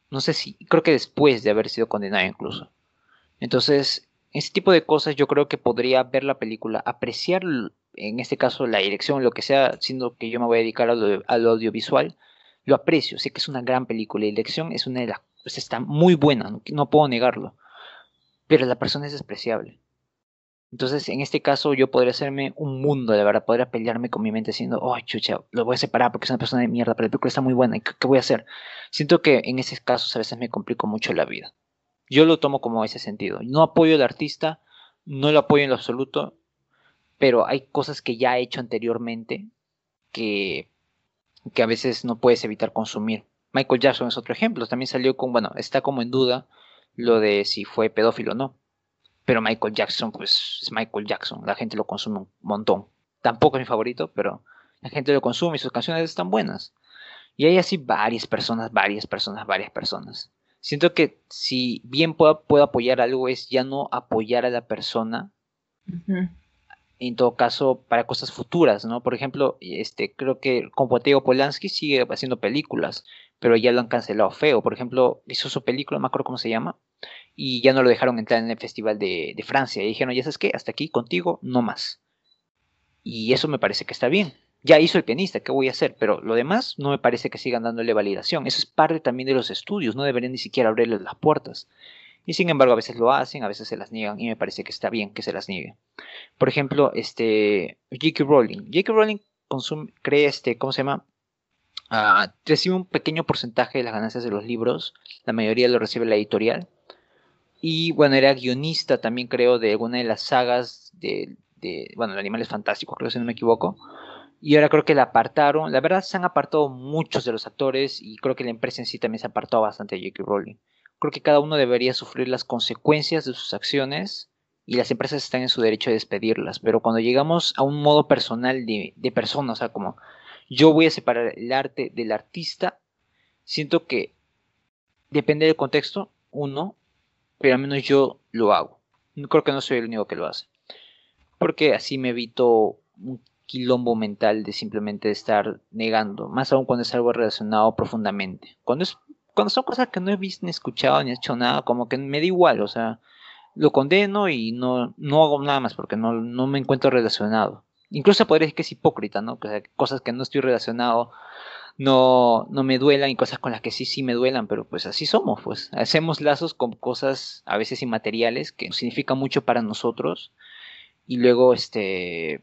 No sé si, creo que después de haber sido condenado incluso. Entonces, ese tipo de cosas yo creo que podría ver la película, apreciar en este caso la dirección, lo que sea, siendo que yo me voy a dedicar al, audiovisual, lo aprecio, sé que es una gran película la dirección es una de las, pues está muy buena, no puedo negarlo, pero la persona es despreciable. Entonces, en este caso, yo podría hacerme un mundo, de verdad, podría pelearme con mi mente diciendo, oh, chucha, lo voy a separar porque es una persona de mierda, pero la película está muy buena, ¿qué, qué voy a hacer? Siento que en esos casos a veces me complico mucho la vida. Yo lo tomo como ese sentido. No apoyo al artista, no lo apoyo en lo absoluto, pero hay cosas que ya he hecho anteriormente que, que a veces no puedes evitar consumir. Michael Jackson es otro ejemplo, también salió con, bueno, está como en duda lo de si fue pedófilo o no pero Michael Jackson, pues es Michael Jackson, la gente lo consume un montón. Tampoco es mi favorito, pero la gente lo consume y sus canciones están buenas. Y hay así varias personas, varias personas, varias personas. Siento que si bien puedo, puedo apoyar algo es ya no apoyar a la persona. En todo caso, para cosas futuras, ¿no? Por ejemplo, este, creo que con Poteo Polanski sigue haciendo películas, pero ya lo han cancelado feo. Por ejemplo, hizo su película, no me acuerdo cómo se llama, y ya no lo dejaron entrar en el Festival de, Francia. Y dijeron, ya sabes qué, hasta aquí contigo, no más. Y eso me parece que está bien. Ya hizo el pianista, ¿qué voy a hacer? Pero lo demás no me parece que sigan dándole validación. Eso es parte también de los estudios, no deberían ni siquiera abrirles las puertas. Y sin embargo, a veces lo hacen, a veces se las niegan, y me parece que está bien que se las niegue. Por ejemplo, este J.K. Rowling. J.K. Rowling consume, cree este, ¿cómo se llama? Uh, recibe un pequeño porcentaje de las ganancias de los libros, la mayoría lo recibe la editorial, y bueno, era guionista también creo de alguna de las sagas de, de, bueno, de Animales Fantásticos, creo si no me equivoco. Y ahora creo que la apartaron. La verdad se han apartado muchos de los actores y creo que la empresa en sí también se ha apartado bastante de J.K. Rowling. Creo que cada uno debería sufrir las consecuencias de sus acciones y las empresas están en su derecho de despedirlas. Pero cuando llegamos a un modo personal de, de persona, o sea, como yo voy a separar el arte del artista, siento que depende del contexto, uno, pero al menos yo lo hago. Creo que no soy el único que lo hace. Porque así me evito un quilombo mental de simplemente estar negando, más aún cuando es algo relacionado profundamente. Cuando, es, cuando son cosas que no he visto, ni escuchado, ni he hecho nada, como que me da igual, o sea, lo condeno y no, no hago nada más porque no, no me encuentro relacionado. Incluso podría decir que es hipócrita, ¿no? cosas que no estoy relacionado no, no me duelan y cosas con las que sí, sí me duelan, pero pues así somos, pues. Hacemos lazos con cosas a veces inmateriales que significan mucho para nosotros y luego este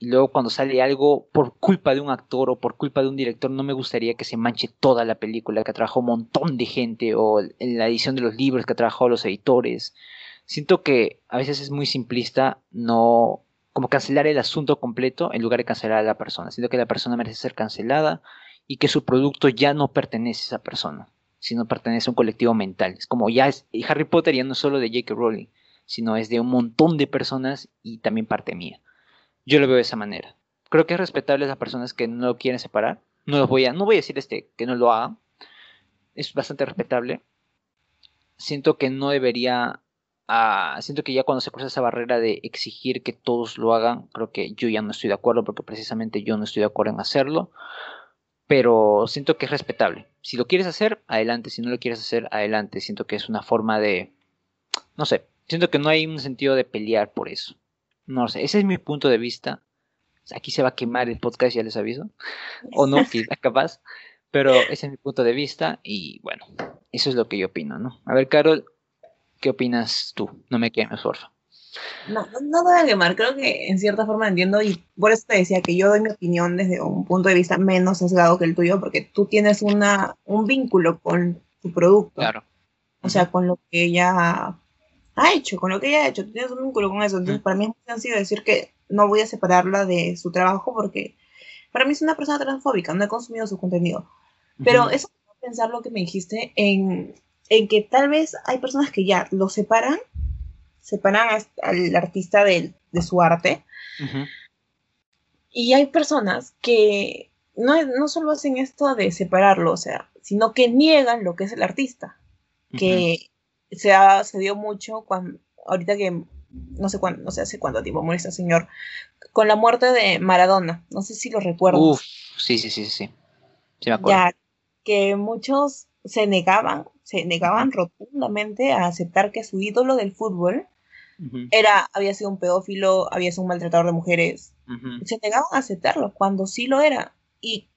luego cuando sale algo por culpa de un actor o por culpa de un director no me gustaría que se manche toda la película que trabajó un montón de gente o en la edición de los libros que trabajó los editores. Siento que a veces es muy simplista no como cancelar el asunto completo en lugar de cancelar a la persona. Siento que la persona merece ser cancelada y que su producto ya no pertenece a esa persona, sino pertenece a un colectivo mental. Es como ya es, Harry Potter ya no es solo de J.K. Rowling, sino es de un montón de personas y también parte mía. Yo lo veo de esa manera. Creo que es respetable a las personas que no lo quieren separar. No los voy a, no voy a decir este que no lo hagan. Es bastante respetable. Siento que no debería ah, siento que ya cuando se cruza esa barrera de exigir que todos lo hagan, creo que yo ya no estoy de acuerdo porque precisamente yo no estoy de acuerdo en hacerlo pero siento que es respetable. Si lo quieres hacer, adelante. Si no lo quieres hacer, adelante. Siento que es una forma de... No sé, siento que no hay un sentido de pelear por eso. No sé, ese es mi punto de vista. Aquí se va a quemar el podcast, ya les aviso. O no, quizás capaz. Pero ese es mi punto de vista y bueno, eso es lo que yo opino, ¿no? A ver, Carol, ¿qué opinas tú? No me quemes, porfa. No, no te voy a quemar, creo que en cierta forma entiendo y por eso te decía que yo doy mi opinión desde un punto de vista menos sesgado que el tuyo, porque tú tienes una, un vínculo con tu producto. Claro. O sea, con lo que ella ha hecho, con lo que ella ha hecho, tú tienes un vínculo con eso. Entonces, para mí es muy sencillo decir que no voy a separarla de su trabajo porque para mí es una persona transfóbica, no he consumido su contenido. Pero eso me a pensar lo que me dijiste en, en que tal vez hay personas que ya lo separan separan a- al artista de, de su arte. Y hay personas que no, no solo hacen esto de separarlo, o sea, sino que niegan lo que es el artista. Que se, ha- se dio mucho cuando, ahorita que no sé cuándo, no sé hace cuánto tiempo murió este señor, con la muerte de Maradona. No sé si lo recuerdas. Uf, sí, sí, sí, sí. Sí me acuerdo. Ya, que muchos se negaban, se negaban rotundamente a aceptar que su ídolo del fútbol Ujú, era, había sido un pedófilo, había sido un maltratador de mujeres. ujú. Se negaban a aceptarlo cuando sí lo era. Y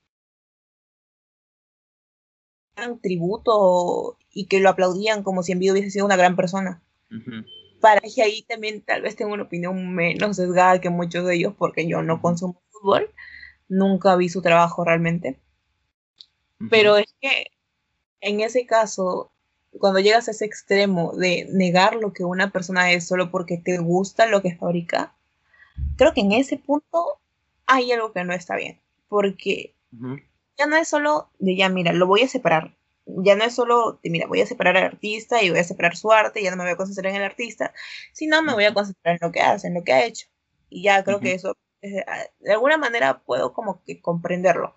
daban tributo y que lo aplaudían como si en vida hubiese sido una gran persona. Ujú. Para que ahí también tal vez tengo una opinión menos sesgada que muchos de ellos porque yo no consumo fútbol, nunca vi su trabajo realmente. Pero es que en ese caso, cuando llegas a ese extremo de negar lo que una persona es solo porque te gusta lo que fabrica, creo que en ese punto hay algo que no está bien. Porque Ujú. ya no es solo de ya, mira, lo voy a separar. Ya no es solo de, mira, voy a separar al artista y voy a separar su arte, ya no me voy a concentrar en el artista, sino me voy a concentrar en lo que hace, en lo que ha hecho. Y ya creo que Ujú. eso, eh, de alguna manera puedo como que comprenderlo.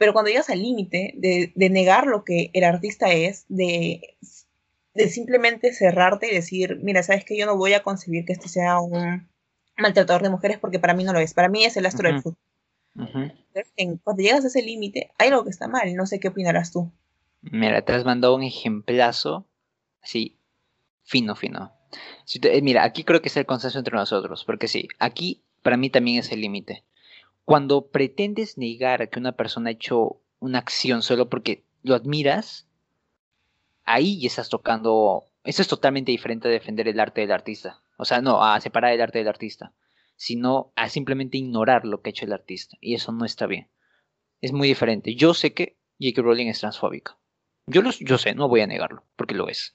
Pero cuando llegas al límite de, de negar lo que el artista es, de, de simplemente cerrarte y decir, mira, sabes que yo no voy a concebir que este sea un maltratador de mujeres porque para mí no lo es. Para mí es el astro del Ujú. fútbol. Ujú. En- cuando llegas a ese límite, hay algo que está mal. No sé qué opinarás tú. Mira, te has mandado un ejemplazo así, fino, fino. Si te- eh, mira, aquí creo que es el consenso entre nosotros, porque sí, aquí para mí también es el límite. Cuando pretendes negar que una persona ha hecho una acción solo porque lo admiras, ahí estás tocando. Eso es totalmente diferente a defender el arte del artista. O sea, no, a separar el arte del artista, sino a simplemente ignorar lo que ha hecho el artista. Y eso no está bien. Es muy diferente. Yo sé que J.K. Rowling es transfóbica. Yo, lo, yo sé, no voy a negarlo, porque lo es.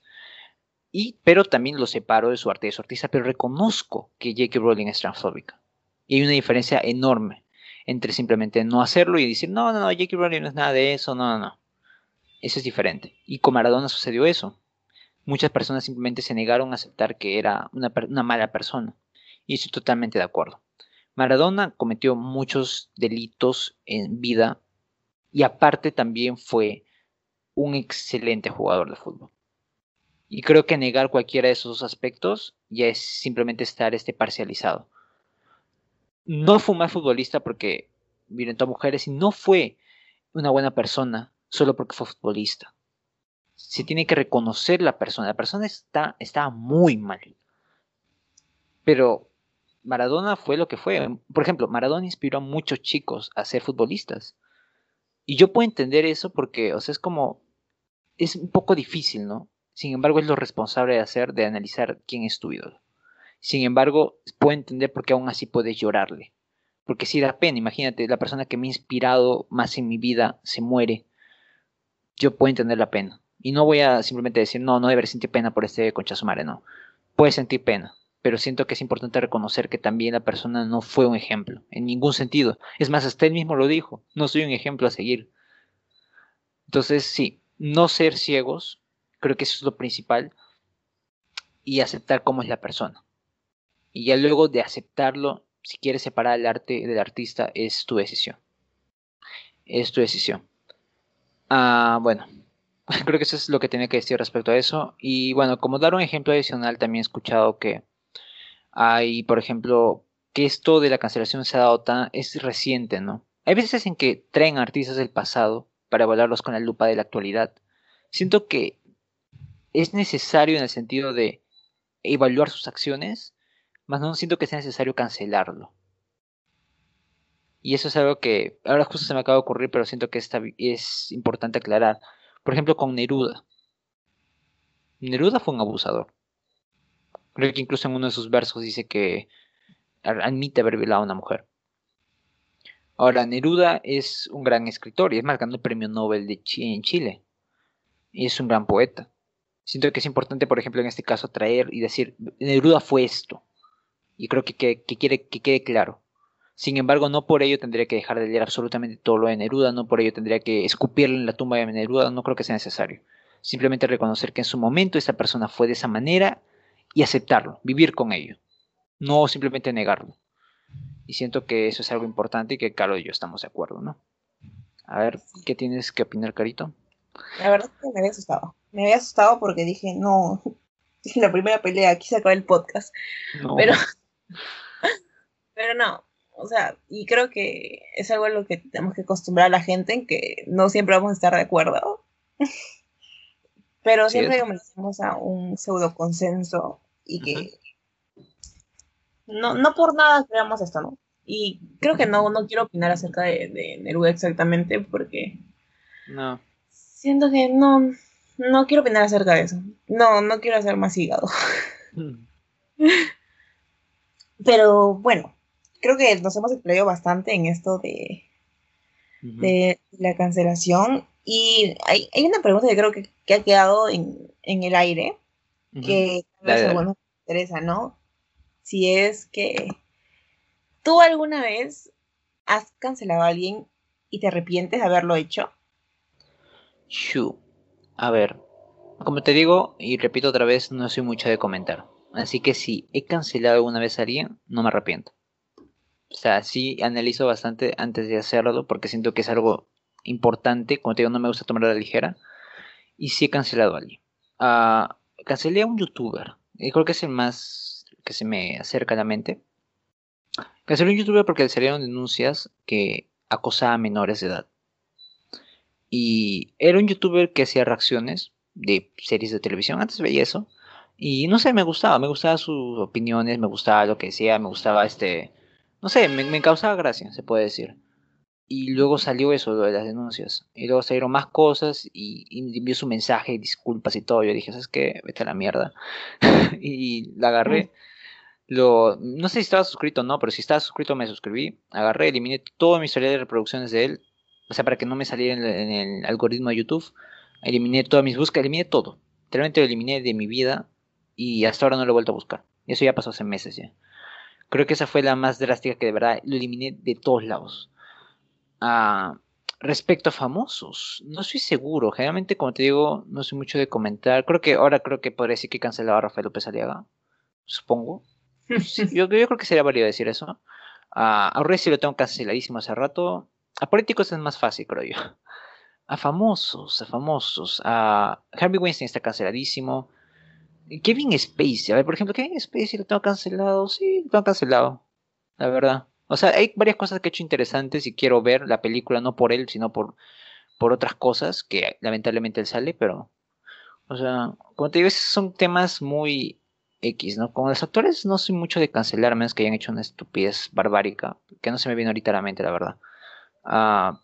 Y, pero también lo separo de su arte de su artista, pero reconozco que J.K. Rowling es transfóbica. Y hay una diferencia enorme entre simplemente no hacerlo y decir, no, no, no, J.K. Rowling no es nada de eso, no, no, no. Eso es diferente. Y con Maradona sucedió eso. Muchas personas simplemente se negaron a aceptar que era una, una mala persona. Y estoy totalmente de acuerdo. Maradona cometió muchos delitos en vida y aparte también fue un excelente jugador de fútbol. Y creo que negar cualquiera de esos aspectos ya es simplemente estar este parcializado. No fue mal futbolista porque violentó a mujeres y no fue una buena persona solo porque fue futbolista. Se tiene que reconocer la persona. La persona está, muy mal. Pero Maradona fue lo que fue. Por ejemplo, Maradona inspiró a muchos chicos a ser futbolistas. Y yo puedo entender eso porque, o sea, es como, es un poco difícil, ¿no? Sin embargo, es lo responsable de hacer, de analizar quién es tu ídolo. Sin embargo, puedo entender por qué aún así puedes llorarle. Porque si da pena, imagínate, la persona que me ha inspirado más en mi vida se muere. Yo puedo entender la pena. Y no voy a simplemente decir, no, no debería sentir pena por este conchazo madre, no. Puedes sentir pena, pero siento que es importante reconocer que también la persona no fue un ejemplo, en ningún sentido. Es más, hasta él mismo lo dijo, no soy un ejemplo a seguir. Entonces, sí, no ser ciegos, creo que eso es lo principal, y aceptar cómo es la persona. Y ya luego de aceptarlo, si quieres separar el arte del artista, es tu decisión. Es tu decisión. Ah, bueno, creo que eso es lo que tenía que decir respecto a eso. Y bueno, como dar un ejemplo adicional, también he escuchado que hay, por ejemplo, que esto de la cancelación se ha dado tan, es reciente, ¿no? Hay veces en que traen artistas del pasado para evaluarlos con la lupa de la actualidad. Siento que es necesario en el sentido de evaluar sus acciones, más no siento que sea necesario cancelarlo. Y eso es algo que ahora justo se me acaba de ocurrir, pero siento que esta, es importante aclarar. Por ejemplo, con Neruda. Neruda fue un abusador. Creo que incluso en uno de sus versos dice que admite haber violado a una mujer. Ahora, Neruda es un gran escritor y es más, ganó el premio Nobel de en Chile. Y es un gran poeta. Siento que es importante, por ejemplo, en este caso, traer y decir, Neruda fue esto. Y creo que, que, que quiere que quede claro. Sin embargo, no por ello tendría que dejar de leer absolutamente todo lo de Neruda, no por ello tendría que escupirle en la tumba de Neruda, no creo que sea necesario. Simplemente reconocer que en su momento esa persona fue de esa manera y aceptarlo, vivir con ello, no simplemente negarlo. Y siento que eso es algo importante y que Carlos y yo estamos de acuerdo, ¿no? A ver, ¿qué tienes que opinar, Carito? La verdad es que me había asustado. Me había asustado porque dije, no, dije la primera pelea, aquí se acaba el podcast. No. Pero, pero no, o sea, y creo que es algo a lo que tenemos que acostumbrar a la gente en que no siempre vamos a estar de acuerdo. Pero siempre comenzamos a un pseudo consenso y que no, no por nada creamos esto, ¿no? Y creo que no, no quiero opinar acerca de, de Neruda exactamente porque No. siento que no, no quiero opinar acerca de eso. No, no quiero hacer más hígado. Pero bueno, creo que nos hemos explayado bastante en esto de, la cancelación. Y hay, hay una pregunta que creo que, que ha quedado en, en el aire, que a algunos interesa, ¿no? Si es que tú alguna vez has cancelado a alguien y te arrepientes de haberlo hecho. Shu. A ver, como te digo y repito otra vez, no soy mucho de comentar. Así que si he cancelado alguna vez a alguien, no me arrepiento. O sea, sí analizo bastante antes de hacerlo porque siento que es algo importante. Como te digo, no me gusta tomar a la ligera. Y sí he cancelado a alguien. Ah, cancelé a un youtuber. Y creo que es el más que se me acerca a la mente. Cancelé a un youtuber porque le salieron denuncias que acosaba a menores de edad. Y era un youtuber que hacía reacciones de series de televisión. Antes veía eso. Y no sé, me gustaba. Me gustaban sus opiniones, me gustaba lo que decía, me gustaba este. No sé, me, me causaba gracia, se puede decir. Y luego salió eso, lo de las denuncias. Y luego salieron más cosas y, y envió su mensaje, disculpas y todo. Yo dije, ¿sabes qué? Vete a la mierda. y la agarré. Lo, no sé si estaba suscrito o no, pero si estaba suscrito me suscribí. Agarré, eliminé todo mi historial de reproducciones de él. O sea, para que no me saliera en el, en el algoritmo de YouTube. Eliminé todas mis búsquedas, eliminé todo. Literalmente lo eliminé de mi vida y hasta ahora no lo he vuelto a buscar. Eso ya pasó hace meses ya. Creo que esa fue la más drástica que de verdad lo eliminé de todos lados. Ah, respecto a famosos, no estoy seguro. Generalmente, como te digo, no soy mucho de comentar. Creo que ahora creo que podría decir que he cancelado a Rafael López Aliaga. Supongo. Yo, creo que sería válido decir eso. Ah, a Urresti lo tengo canceladísimo hace rato. A políticos es más fácil, creo yo. A famosos, a famosos. A Harvey Weinstein está canceladísimo. Kevin Spacey, a ver, por ejemplo, Kevin Spacey lo tengo cancelado. Sí, lo tengo cancelado. La verdad. O sea, hay varias cosas que he hecho interesantes y quiero ver la película, no por él, sino por, por otras cosas que lamentablemente él sale, pero. O sea, como te digo, esos son temas muy X, ¿no? Como los actores no soy mucho de cancelar, menos que hayan hecho una estupidez barbárica, que no se me viene ahorita a la mente, la verdad. Ah,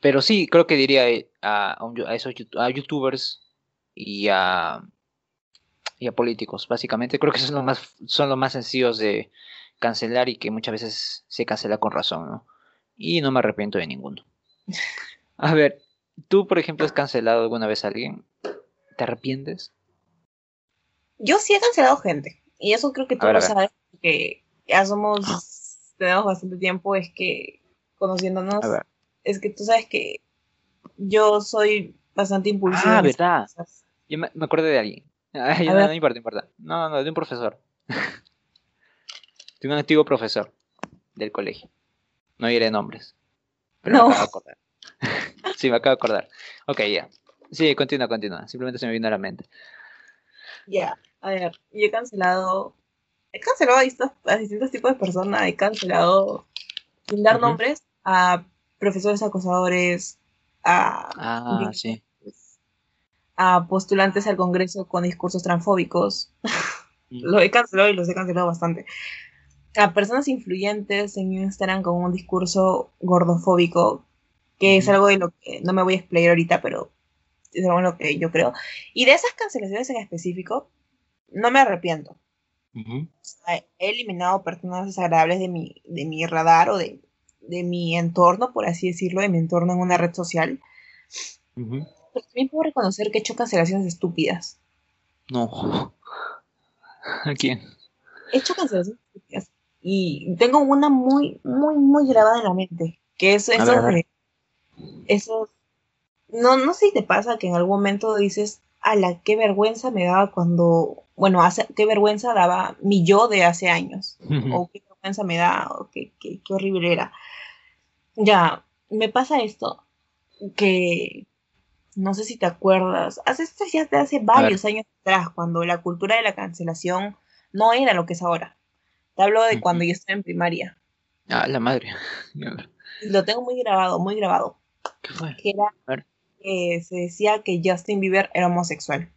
pero sí, creo que diría eh, a, a esos a youtubers y a, y a políticos, básicamente. Creo que son los más, son los más sencillos de cancelar y que muchas veces se cancela con razón, ¿no? Y no me arrepiento de ninguno. A ver, tú, por ejemplo, has cancelado alguna vez a alguien. ¿Te arrepientes? Yo sí he cancelado gente. Y eso creo que tú ver, lo sabes, porque ya somos, tenemos bastante tiempo, es que conociéndonos, es que tú sabes que yo soy bastante impulsiva. Ah, verdad. Yo me, me acordé de alguien. Ay, no, no importa, no importa. No, no, de un profesor. de un antiguo profesor del colegio. No diré nombres. Pero No. me acabo de acordar. sí, me acabo de acordar. Ok, ya. Sí, continúa, continúa. Simplemente se me vino a la mente. Ya, a ver, yo he cancelado, he cancelado a distintos, a distintos tipos de personas, he cancelado, sin dar nombres, a profesores acosadores, a, Ah, sí. A postulantes al Congreso con discursos transfóbicos. Lo he cancelado y los he cancelado bastante. A personas influyentes en Instagram con un discurso gordofóbico, que es algo de lo que no me voy a explayar ahorita, pero es algo en lo que yo creo. Y de esas cancelaciones en específico, no me arrepiento. He eliminado personas desagradables de mi, de mi radar o de, de mi entorno, por así decirlo, de mi entorno en una red social. Ujú. Pero también puedo reconocer que hecho cancelaciones estúpidas. No. ¿A quién? He hecho cancelaciones estúpidas. Y tengo una muy, muy, muy grabada en la mente. Que es eso de. Eso. No, no sé si te pasa que en algún momento dices, a la qué vergüenza me daba cuando, bueno, hace, qué vergüenza daba mi yo de hace años, o qué vergüenza me da, o qué, qué, qué horrible era. Ya, me pasa esto, que no sé si te acuerdas, hace esto ya de hace varios años atrás, cuando la cultura de la cancelación no era lo que es ahora. Te hablo de cuando yo estaba en primaria. Ah, la madre. Lo tengo muy grabado, muy grabado. ¿Qué fue? Que era que se decía que Justin Bieber era homosexual.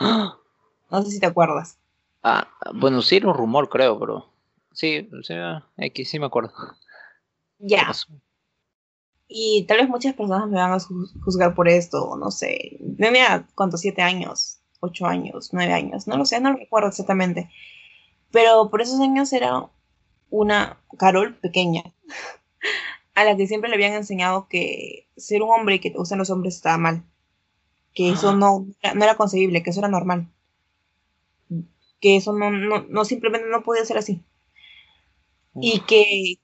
¡Ah! No sé si te acuerdas. Ah, bueno, sí era un rumor, creo, pero. Sí, o sea, X, sí me acuerdo. Ya. Y tal vez muchas personas me van a juz- juzgar por esto, no sé. Tenía, ¿cuántos? ¿Siete años? ¿Ocho años? ¿Nueve años? No lo sé, no lo recuerdo exactamente. Pero por esos años era una Carol pequeña, a la que siempre le habían enseñado que ser un hombre y que te gustan los hombres estaba mal. Que eso no, no era concebible, que eso era normal. Que eso no, no, no simplemente no podía ser así. Y que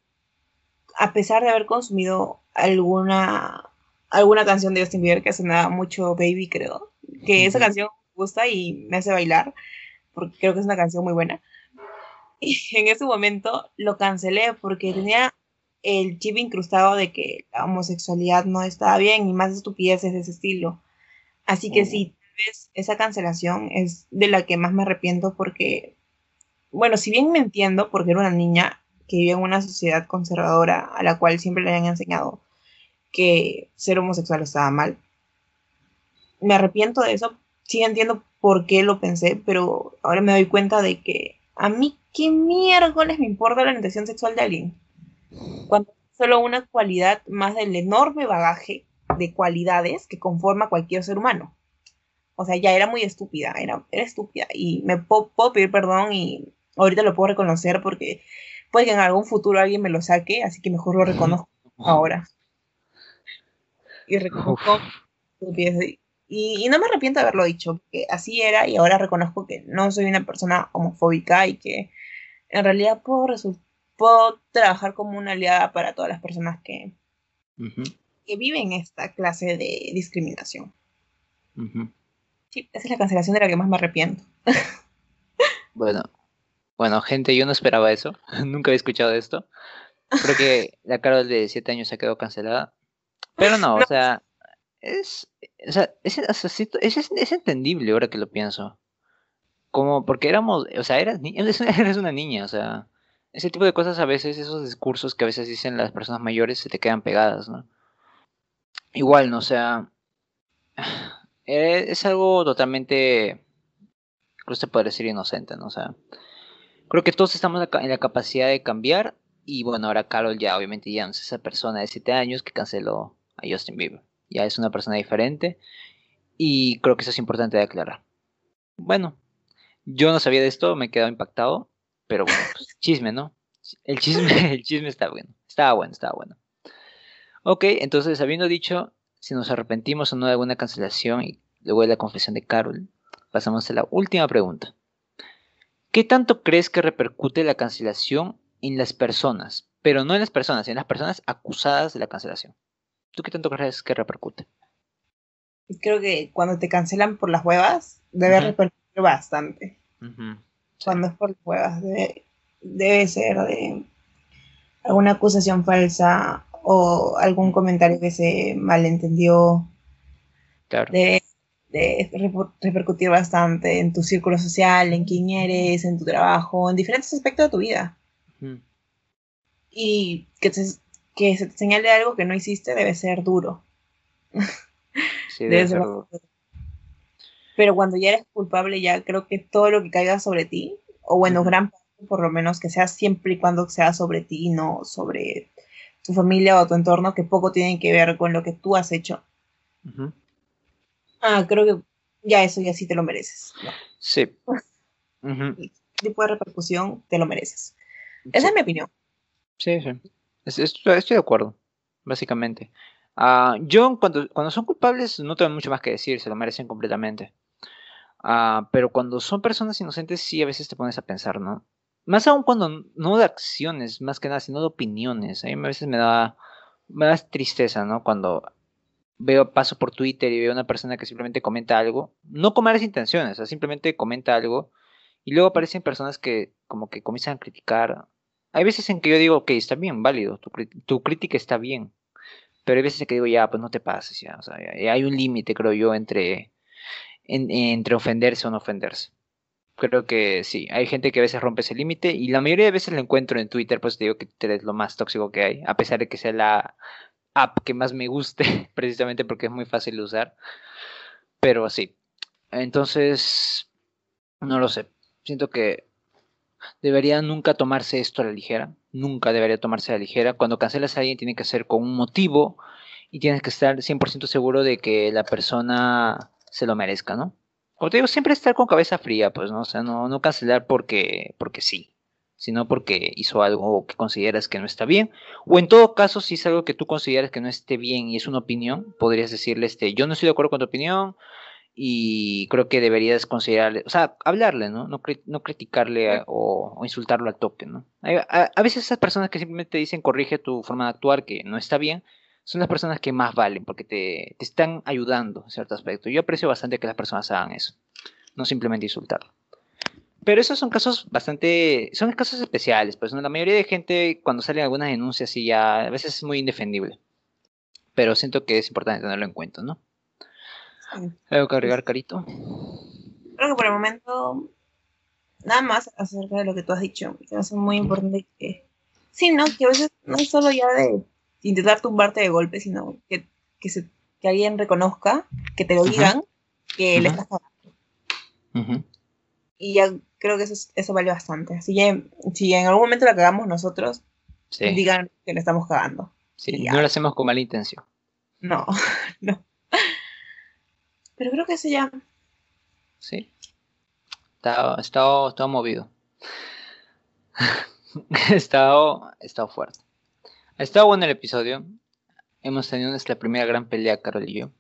a pesar de haber consumido alguna, alguna canción de Justin Bieber que sonaba mucho Baby, creo, que esa canción me gusta y me hace bailar, porque creo que es una canción muy buena. Y en ese momento lo cancelé porque tenía el chip incrustado de que la homosexualidad no estaba bien y más estupideces de ese estilo. Así que Oh. sí, esa cancelación es de la que más me arrepiento porque, bueno, si bien me entiendo porque era una niña que vivía en una sociedad conservadora a la cual siempre le habían enseñado que ser homosexual estaba mal, me arrepiento de eso. Sí entiendo por qué lo pensé, pero ahora me doy cuenta de que a mí qué miércoles me importa la orientación sexual de alguien. Cuando solo una cualidad más del enorme bagaje de cualidades que conforma cualquier ser humano. O sea, ya era muy estúpida, era, era estúpida. Y me puedo, puedo pedir perdón y ahorita lo puedo reconocer porque puede que en algún futuro alguien me lo saque, así que mejor lo reconozco ahora. Y reconozco. Y, y no me arrepiento de haberlo dicho, porque así era y ahora reconozco que no soy una persona homofóbica y que en realidad puedo, trabajar como una aliada para todas las personas que, que viven esta clase de discriminación. Sí, esa es la cancelación de la que más me arrepiento. Bueno, bueno, gente, yo no esperaba eso. Nunca había escuchado esto. Creo que la Carol de 7 años se quedó cancelada. Pero no, o No. sea, es, o sea, es, o sea, es, es- es entendible ahora que lo pienso. Como, porque éramos, o sea, eras, eres, una niña, o sea, ese tipo de cosas a veces, esos discursos que a veces dicen las personas mayores se te quedan pegadas, ¿no? Igual, ¿no? O sea, eh, es algo totalmente, creo que se podría decir inocente, ¿no? O sea, creo que todos estamos en la capacidad de cambiar y bueno, ahora Carol ya obviamente ya no es esa persona de 7 años que canceló a Justin Bieber. Ya es una persona diferente y creo que eso es importante de aclarar. Bueno, yo no sabía de esto, me he quedado impactado, pero bueno, pues, chisme, ¿no? El chisme, el chisme está bueno, estaba bueno, estaba bueno. Ok, entonces habiendo dicho si nos arrepentimos o no de alguna cancelación y luego de la confesión de Carol, pasamos a la última pregunta. ¿Qué tanto crees que repercute la cancelación en las personas? Pero no en las personas, en las personas acusadas de la cancelación. ¿Tú qué tanto crees que repercute? Creo que cuando te cancelan por las huevas, debe Ujú. repercutir bastante. Cuando es por las huevas, debe, debe ser de alguna acusación falsa o algún comentario que se malentendió. Claro. Repercutir bastante en tu círculo social, en quién eres, en tu trabajo, en diferentes aspectos de tu vida. Ujú, Y que, te- que se te señale algo que no hiciste debe ser duro. Sí, Debe debe ser duro. Pero cuando ya eres culpable, ya creo que todo lo que caiga sobre ti, o bueno, Ujú. gran parte por lo menos, que sea siempre y cuando sea sobre ti y no sobre tu familia o tu entorno, que poco tienen que ver con lo que tú has hecho. Ujú. Ah, creo que ya eso ya sí te lo mereces. ¿no? Sí. Ese tipo de repercusión te lo mereces. Esa sí. es mi opinión. Sí, sí. Es- Estoy, estoy de acuerdo, básicamente. Ah, yo, cuando, cuando son culpables, no tengo mucho más que decir, se lo merecen completamente. Ah, pero cuando son personas inocentes, sí, a veces te pones a pensar, ¿no? Más aún cuando no de acciones, más que nada, sino de opiniones. A mí a veces me da, me da tristeza, ¿no? Cuando veo, paso por Twitter y veo una persona que simplemente comenta algo, no con malas intenciones, o sea, simplemente comenta algo, y luego aparecen personas que como que comienzan a criticar. Hay veces en que yo digo, ok, está bien, válido, tu, crítica está bien, pero hay veces en que digo, ya, pues no te pases, ya, o sea, hay un límite, creo yo, entre, en- entre ofenderse o no ofenderse. Creo que sí, hay gente que a veces rompe ese límite y la mayoría de veces lo encuentro en Twitter, pues te digo que Twitter es lo más tóxico que hay, a pesar de que sea la app que más me guste, precisamente porque es muy fácil de usar. Pero sí, entonces, no lo sé. Siento que debería nunca tomarse esto a la ligera, nunca debería tomarse a la ligera. Cuando cancelas a alguien tiene que ser con un motivo y tienes que estar 100% seguro de que la persona se lo merezca, ¿no? Como te digo, siempre estar con cabeza fría, pues, ¿no? O sea, no, no cancelar porque, porque sí, sino porque hizo algo que consideras que no está bien. O en todo caso, si es algo que tú consideras que no esté bien y es una opinión, podrías decirle, este, yo no estoy de acuerdo con tu opinión y creo que deberías considerarle, o sea, hablarle, ¿no? No, cri- no criticarle a- o, o insultarlo al toque, ¿no? A, a veces esas personas que simplemente dicen corrige tu forma de actuar que no está bien, son las personas que más valen porque te, te están ayudando en cierto aspecto. Yo aprecio bastante que las personas hagan eso, no simplemente insultarlo. Pero esos son casos bastante, son casos especiales, pues ¿no? la mayoría de gente cuando salen algunas denuncias sí ya a veces es muy indefendible. Pero siento que es importante tenerlo en cuenta, ¿no? Sí. ¿Algo que agregar, Carito? Creo que por el momento, nada más acerca de lo que tú has dicho, que es muy importante que, sí, ¿no? Que a veces no es solo ya de intentar tumbarte de golpe, sino que, que, se, que alguien reconozca, que te lo digan, que le estás cagando. Ujú. Y ya creo que eso, es- eso vale bastante. Así que si en algún momento la cagamos nosotros, Sí, digan que le estamos cagando. sí, no lo hacemos con mala intención. No, no. Pero creo que eso ya. Sí. Está, está, está movido. ha estado, ha estado fuerte. Ha estado bueno el episodio. Hemos tenido nuestra primera gran pelea, Carol y yo.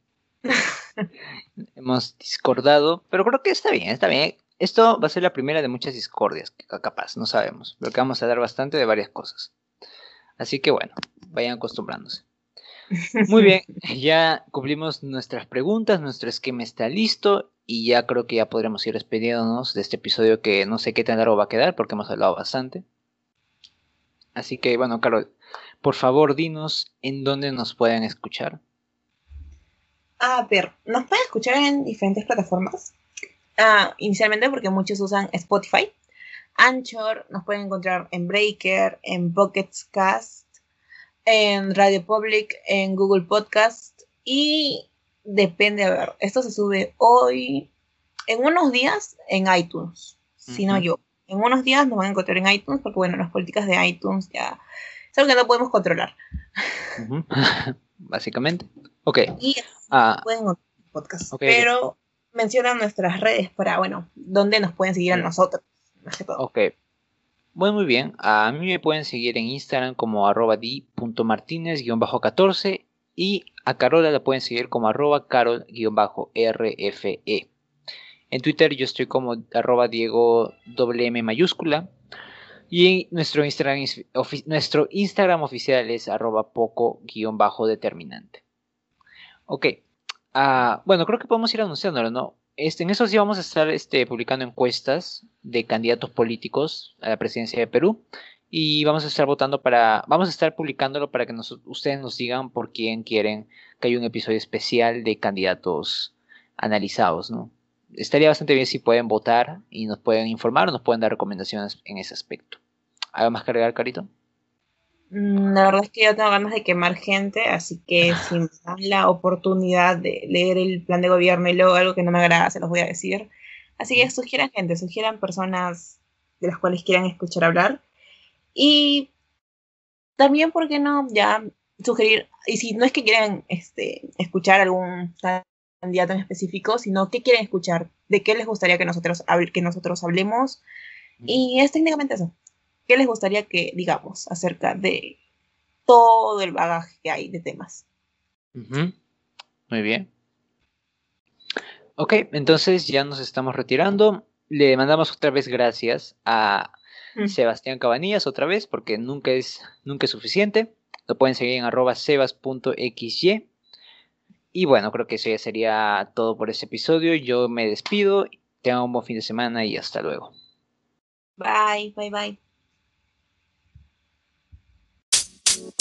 Hemos discordado, pero creo que está bien, está bien. Esto va a ser la primera de muchas discordias, capaz, no sabemos. Pero que vamos a hablar bastante de varias cosas. Así que bueno, vayan acostumbrándose. Muy bien, ya cumplimos nuestras preguntas, nuestro esquema está listo y ya creo que ya podremos ir despidiéndonos de este episodio que no sé qué tan largo va a quedar porque hemos hablado bastante. Así que bueno, Carol, por favor dinos en dónde nos pueden escuchar. A ver, nos pueden escuchar en diferentes plataformas. Ah, inicialmente porque muchos usan Spotify. Anchor, nos pueden encontrar en Breaker, en Pocket Cast, en Radio Public, en Google Podcast y depende, a ver, esto se sube hoy, en unos días en iTunes, si no yo. En unos días nos van a encontrar en iTunes porque bueno, las políticas de iTunes ya es algo que no podemos controlar. Básicamente. Ok. Y Ah, pueden encontrar podcast. Pero mencionan nuestras redes para, bueno, dónde nos pueden seguir a nosotros. Más que todo. Ok. Bueno, muy bien. A mí me pueden seguir en Instagram como arroba di.martinez-14 y a Carola la pueden seguir como arroba carol-rfe. En Twitter yo estoy como arroba Diego WM mayúscula. Y nuestro Instagram, ofi- nuestro Instagram oficial es arroba poco-determinante. Ok. Ah, bueno, creo que podemos ir anunciándolo, ¿no? Este, en esos días vamos a estar este, publicando encuestas de candidatos políticos a la presidencia de Perú y vamos a estar votando para, vamos a estar publicándolo para que ustedes nos digan por quién quieren que haya un episodio especial de candidatos analizados, ¿no? Estaría bastante bien si pueden votar y nos pueden informar o nos pueden dar recomendaciones en ese aspecto. ¿Algo más que agregar, Carito? Mm, La verdad es que yo tengo ganas de quemar gente, así que si me dan la oportunidad de leer el plan de gobierno y luego algo que no me agrada, se los voy a decir. Así que sugieran gente, sugieran personas de las cuales quieran escuchar hablar. Y también, ¿por qué no? Ya sugerir, y si no es que quieran este, escuchar algún candidato en específico, sino qué quieren escuchar, de qué les gustaría que nosotros, que nosotros hablemos. Y es técnicamente eso. ¿Qué les gustaría que digamos acerca de todo el bagaje que hay de temas? Muy bien. Ok, entonces ya nos estamos retirando. Le mandamos otra vez gracias a Mm. Sebastián Cabanillas otra vez porque nunca es, nunca es suficiente. Lo pueden seguir en arroba sebas.xy. Y bueno, creo que eso ya sería todo por este episodio. Yo me despido. Tengan un buen fin de semana y hasta luego. Bye, bye, bye.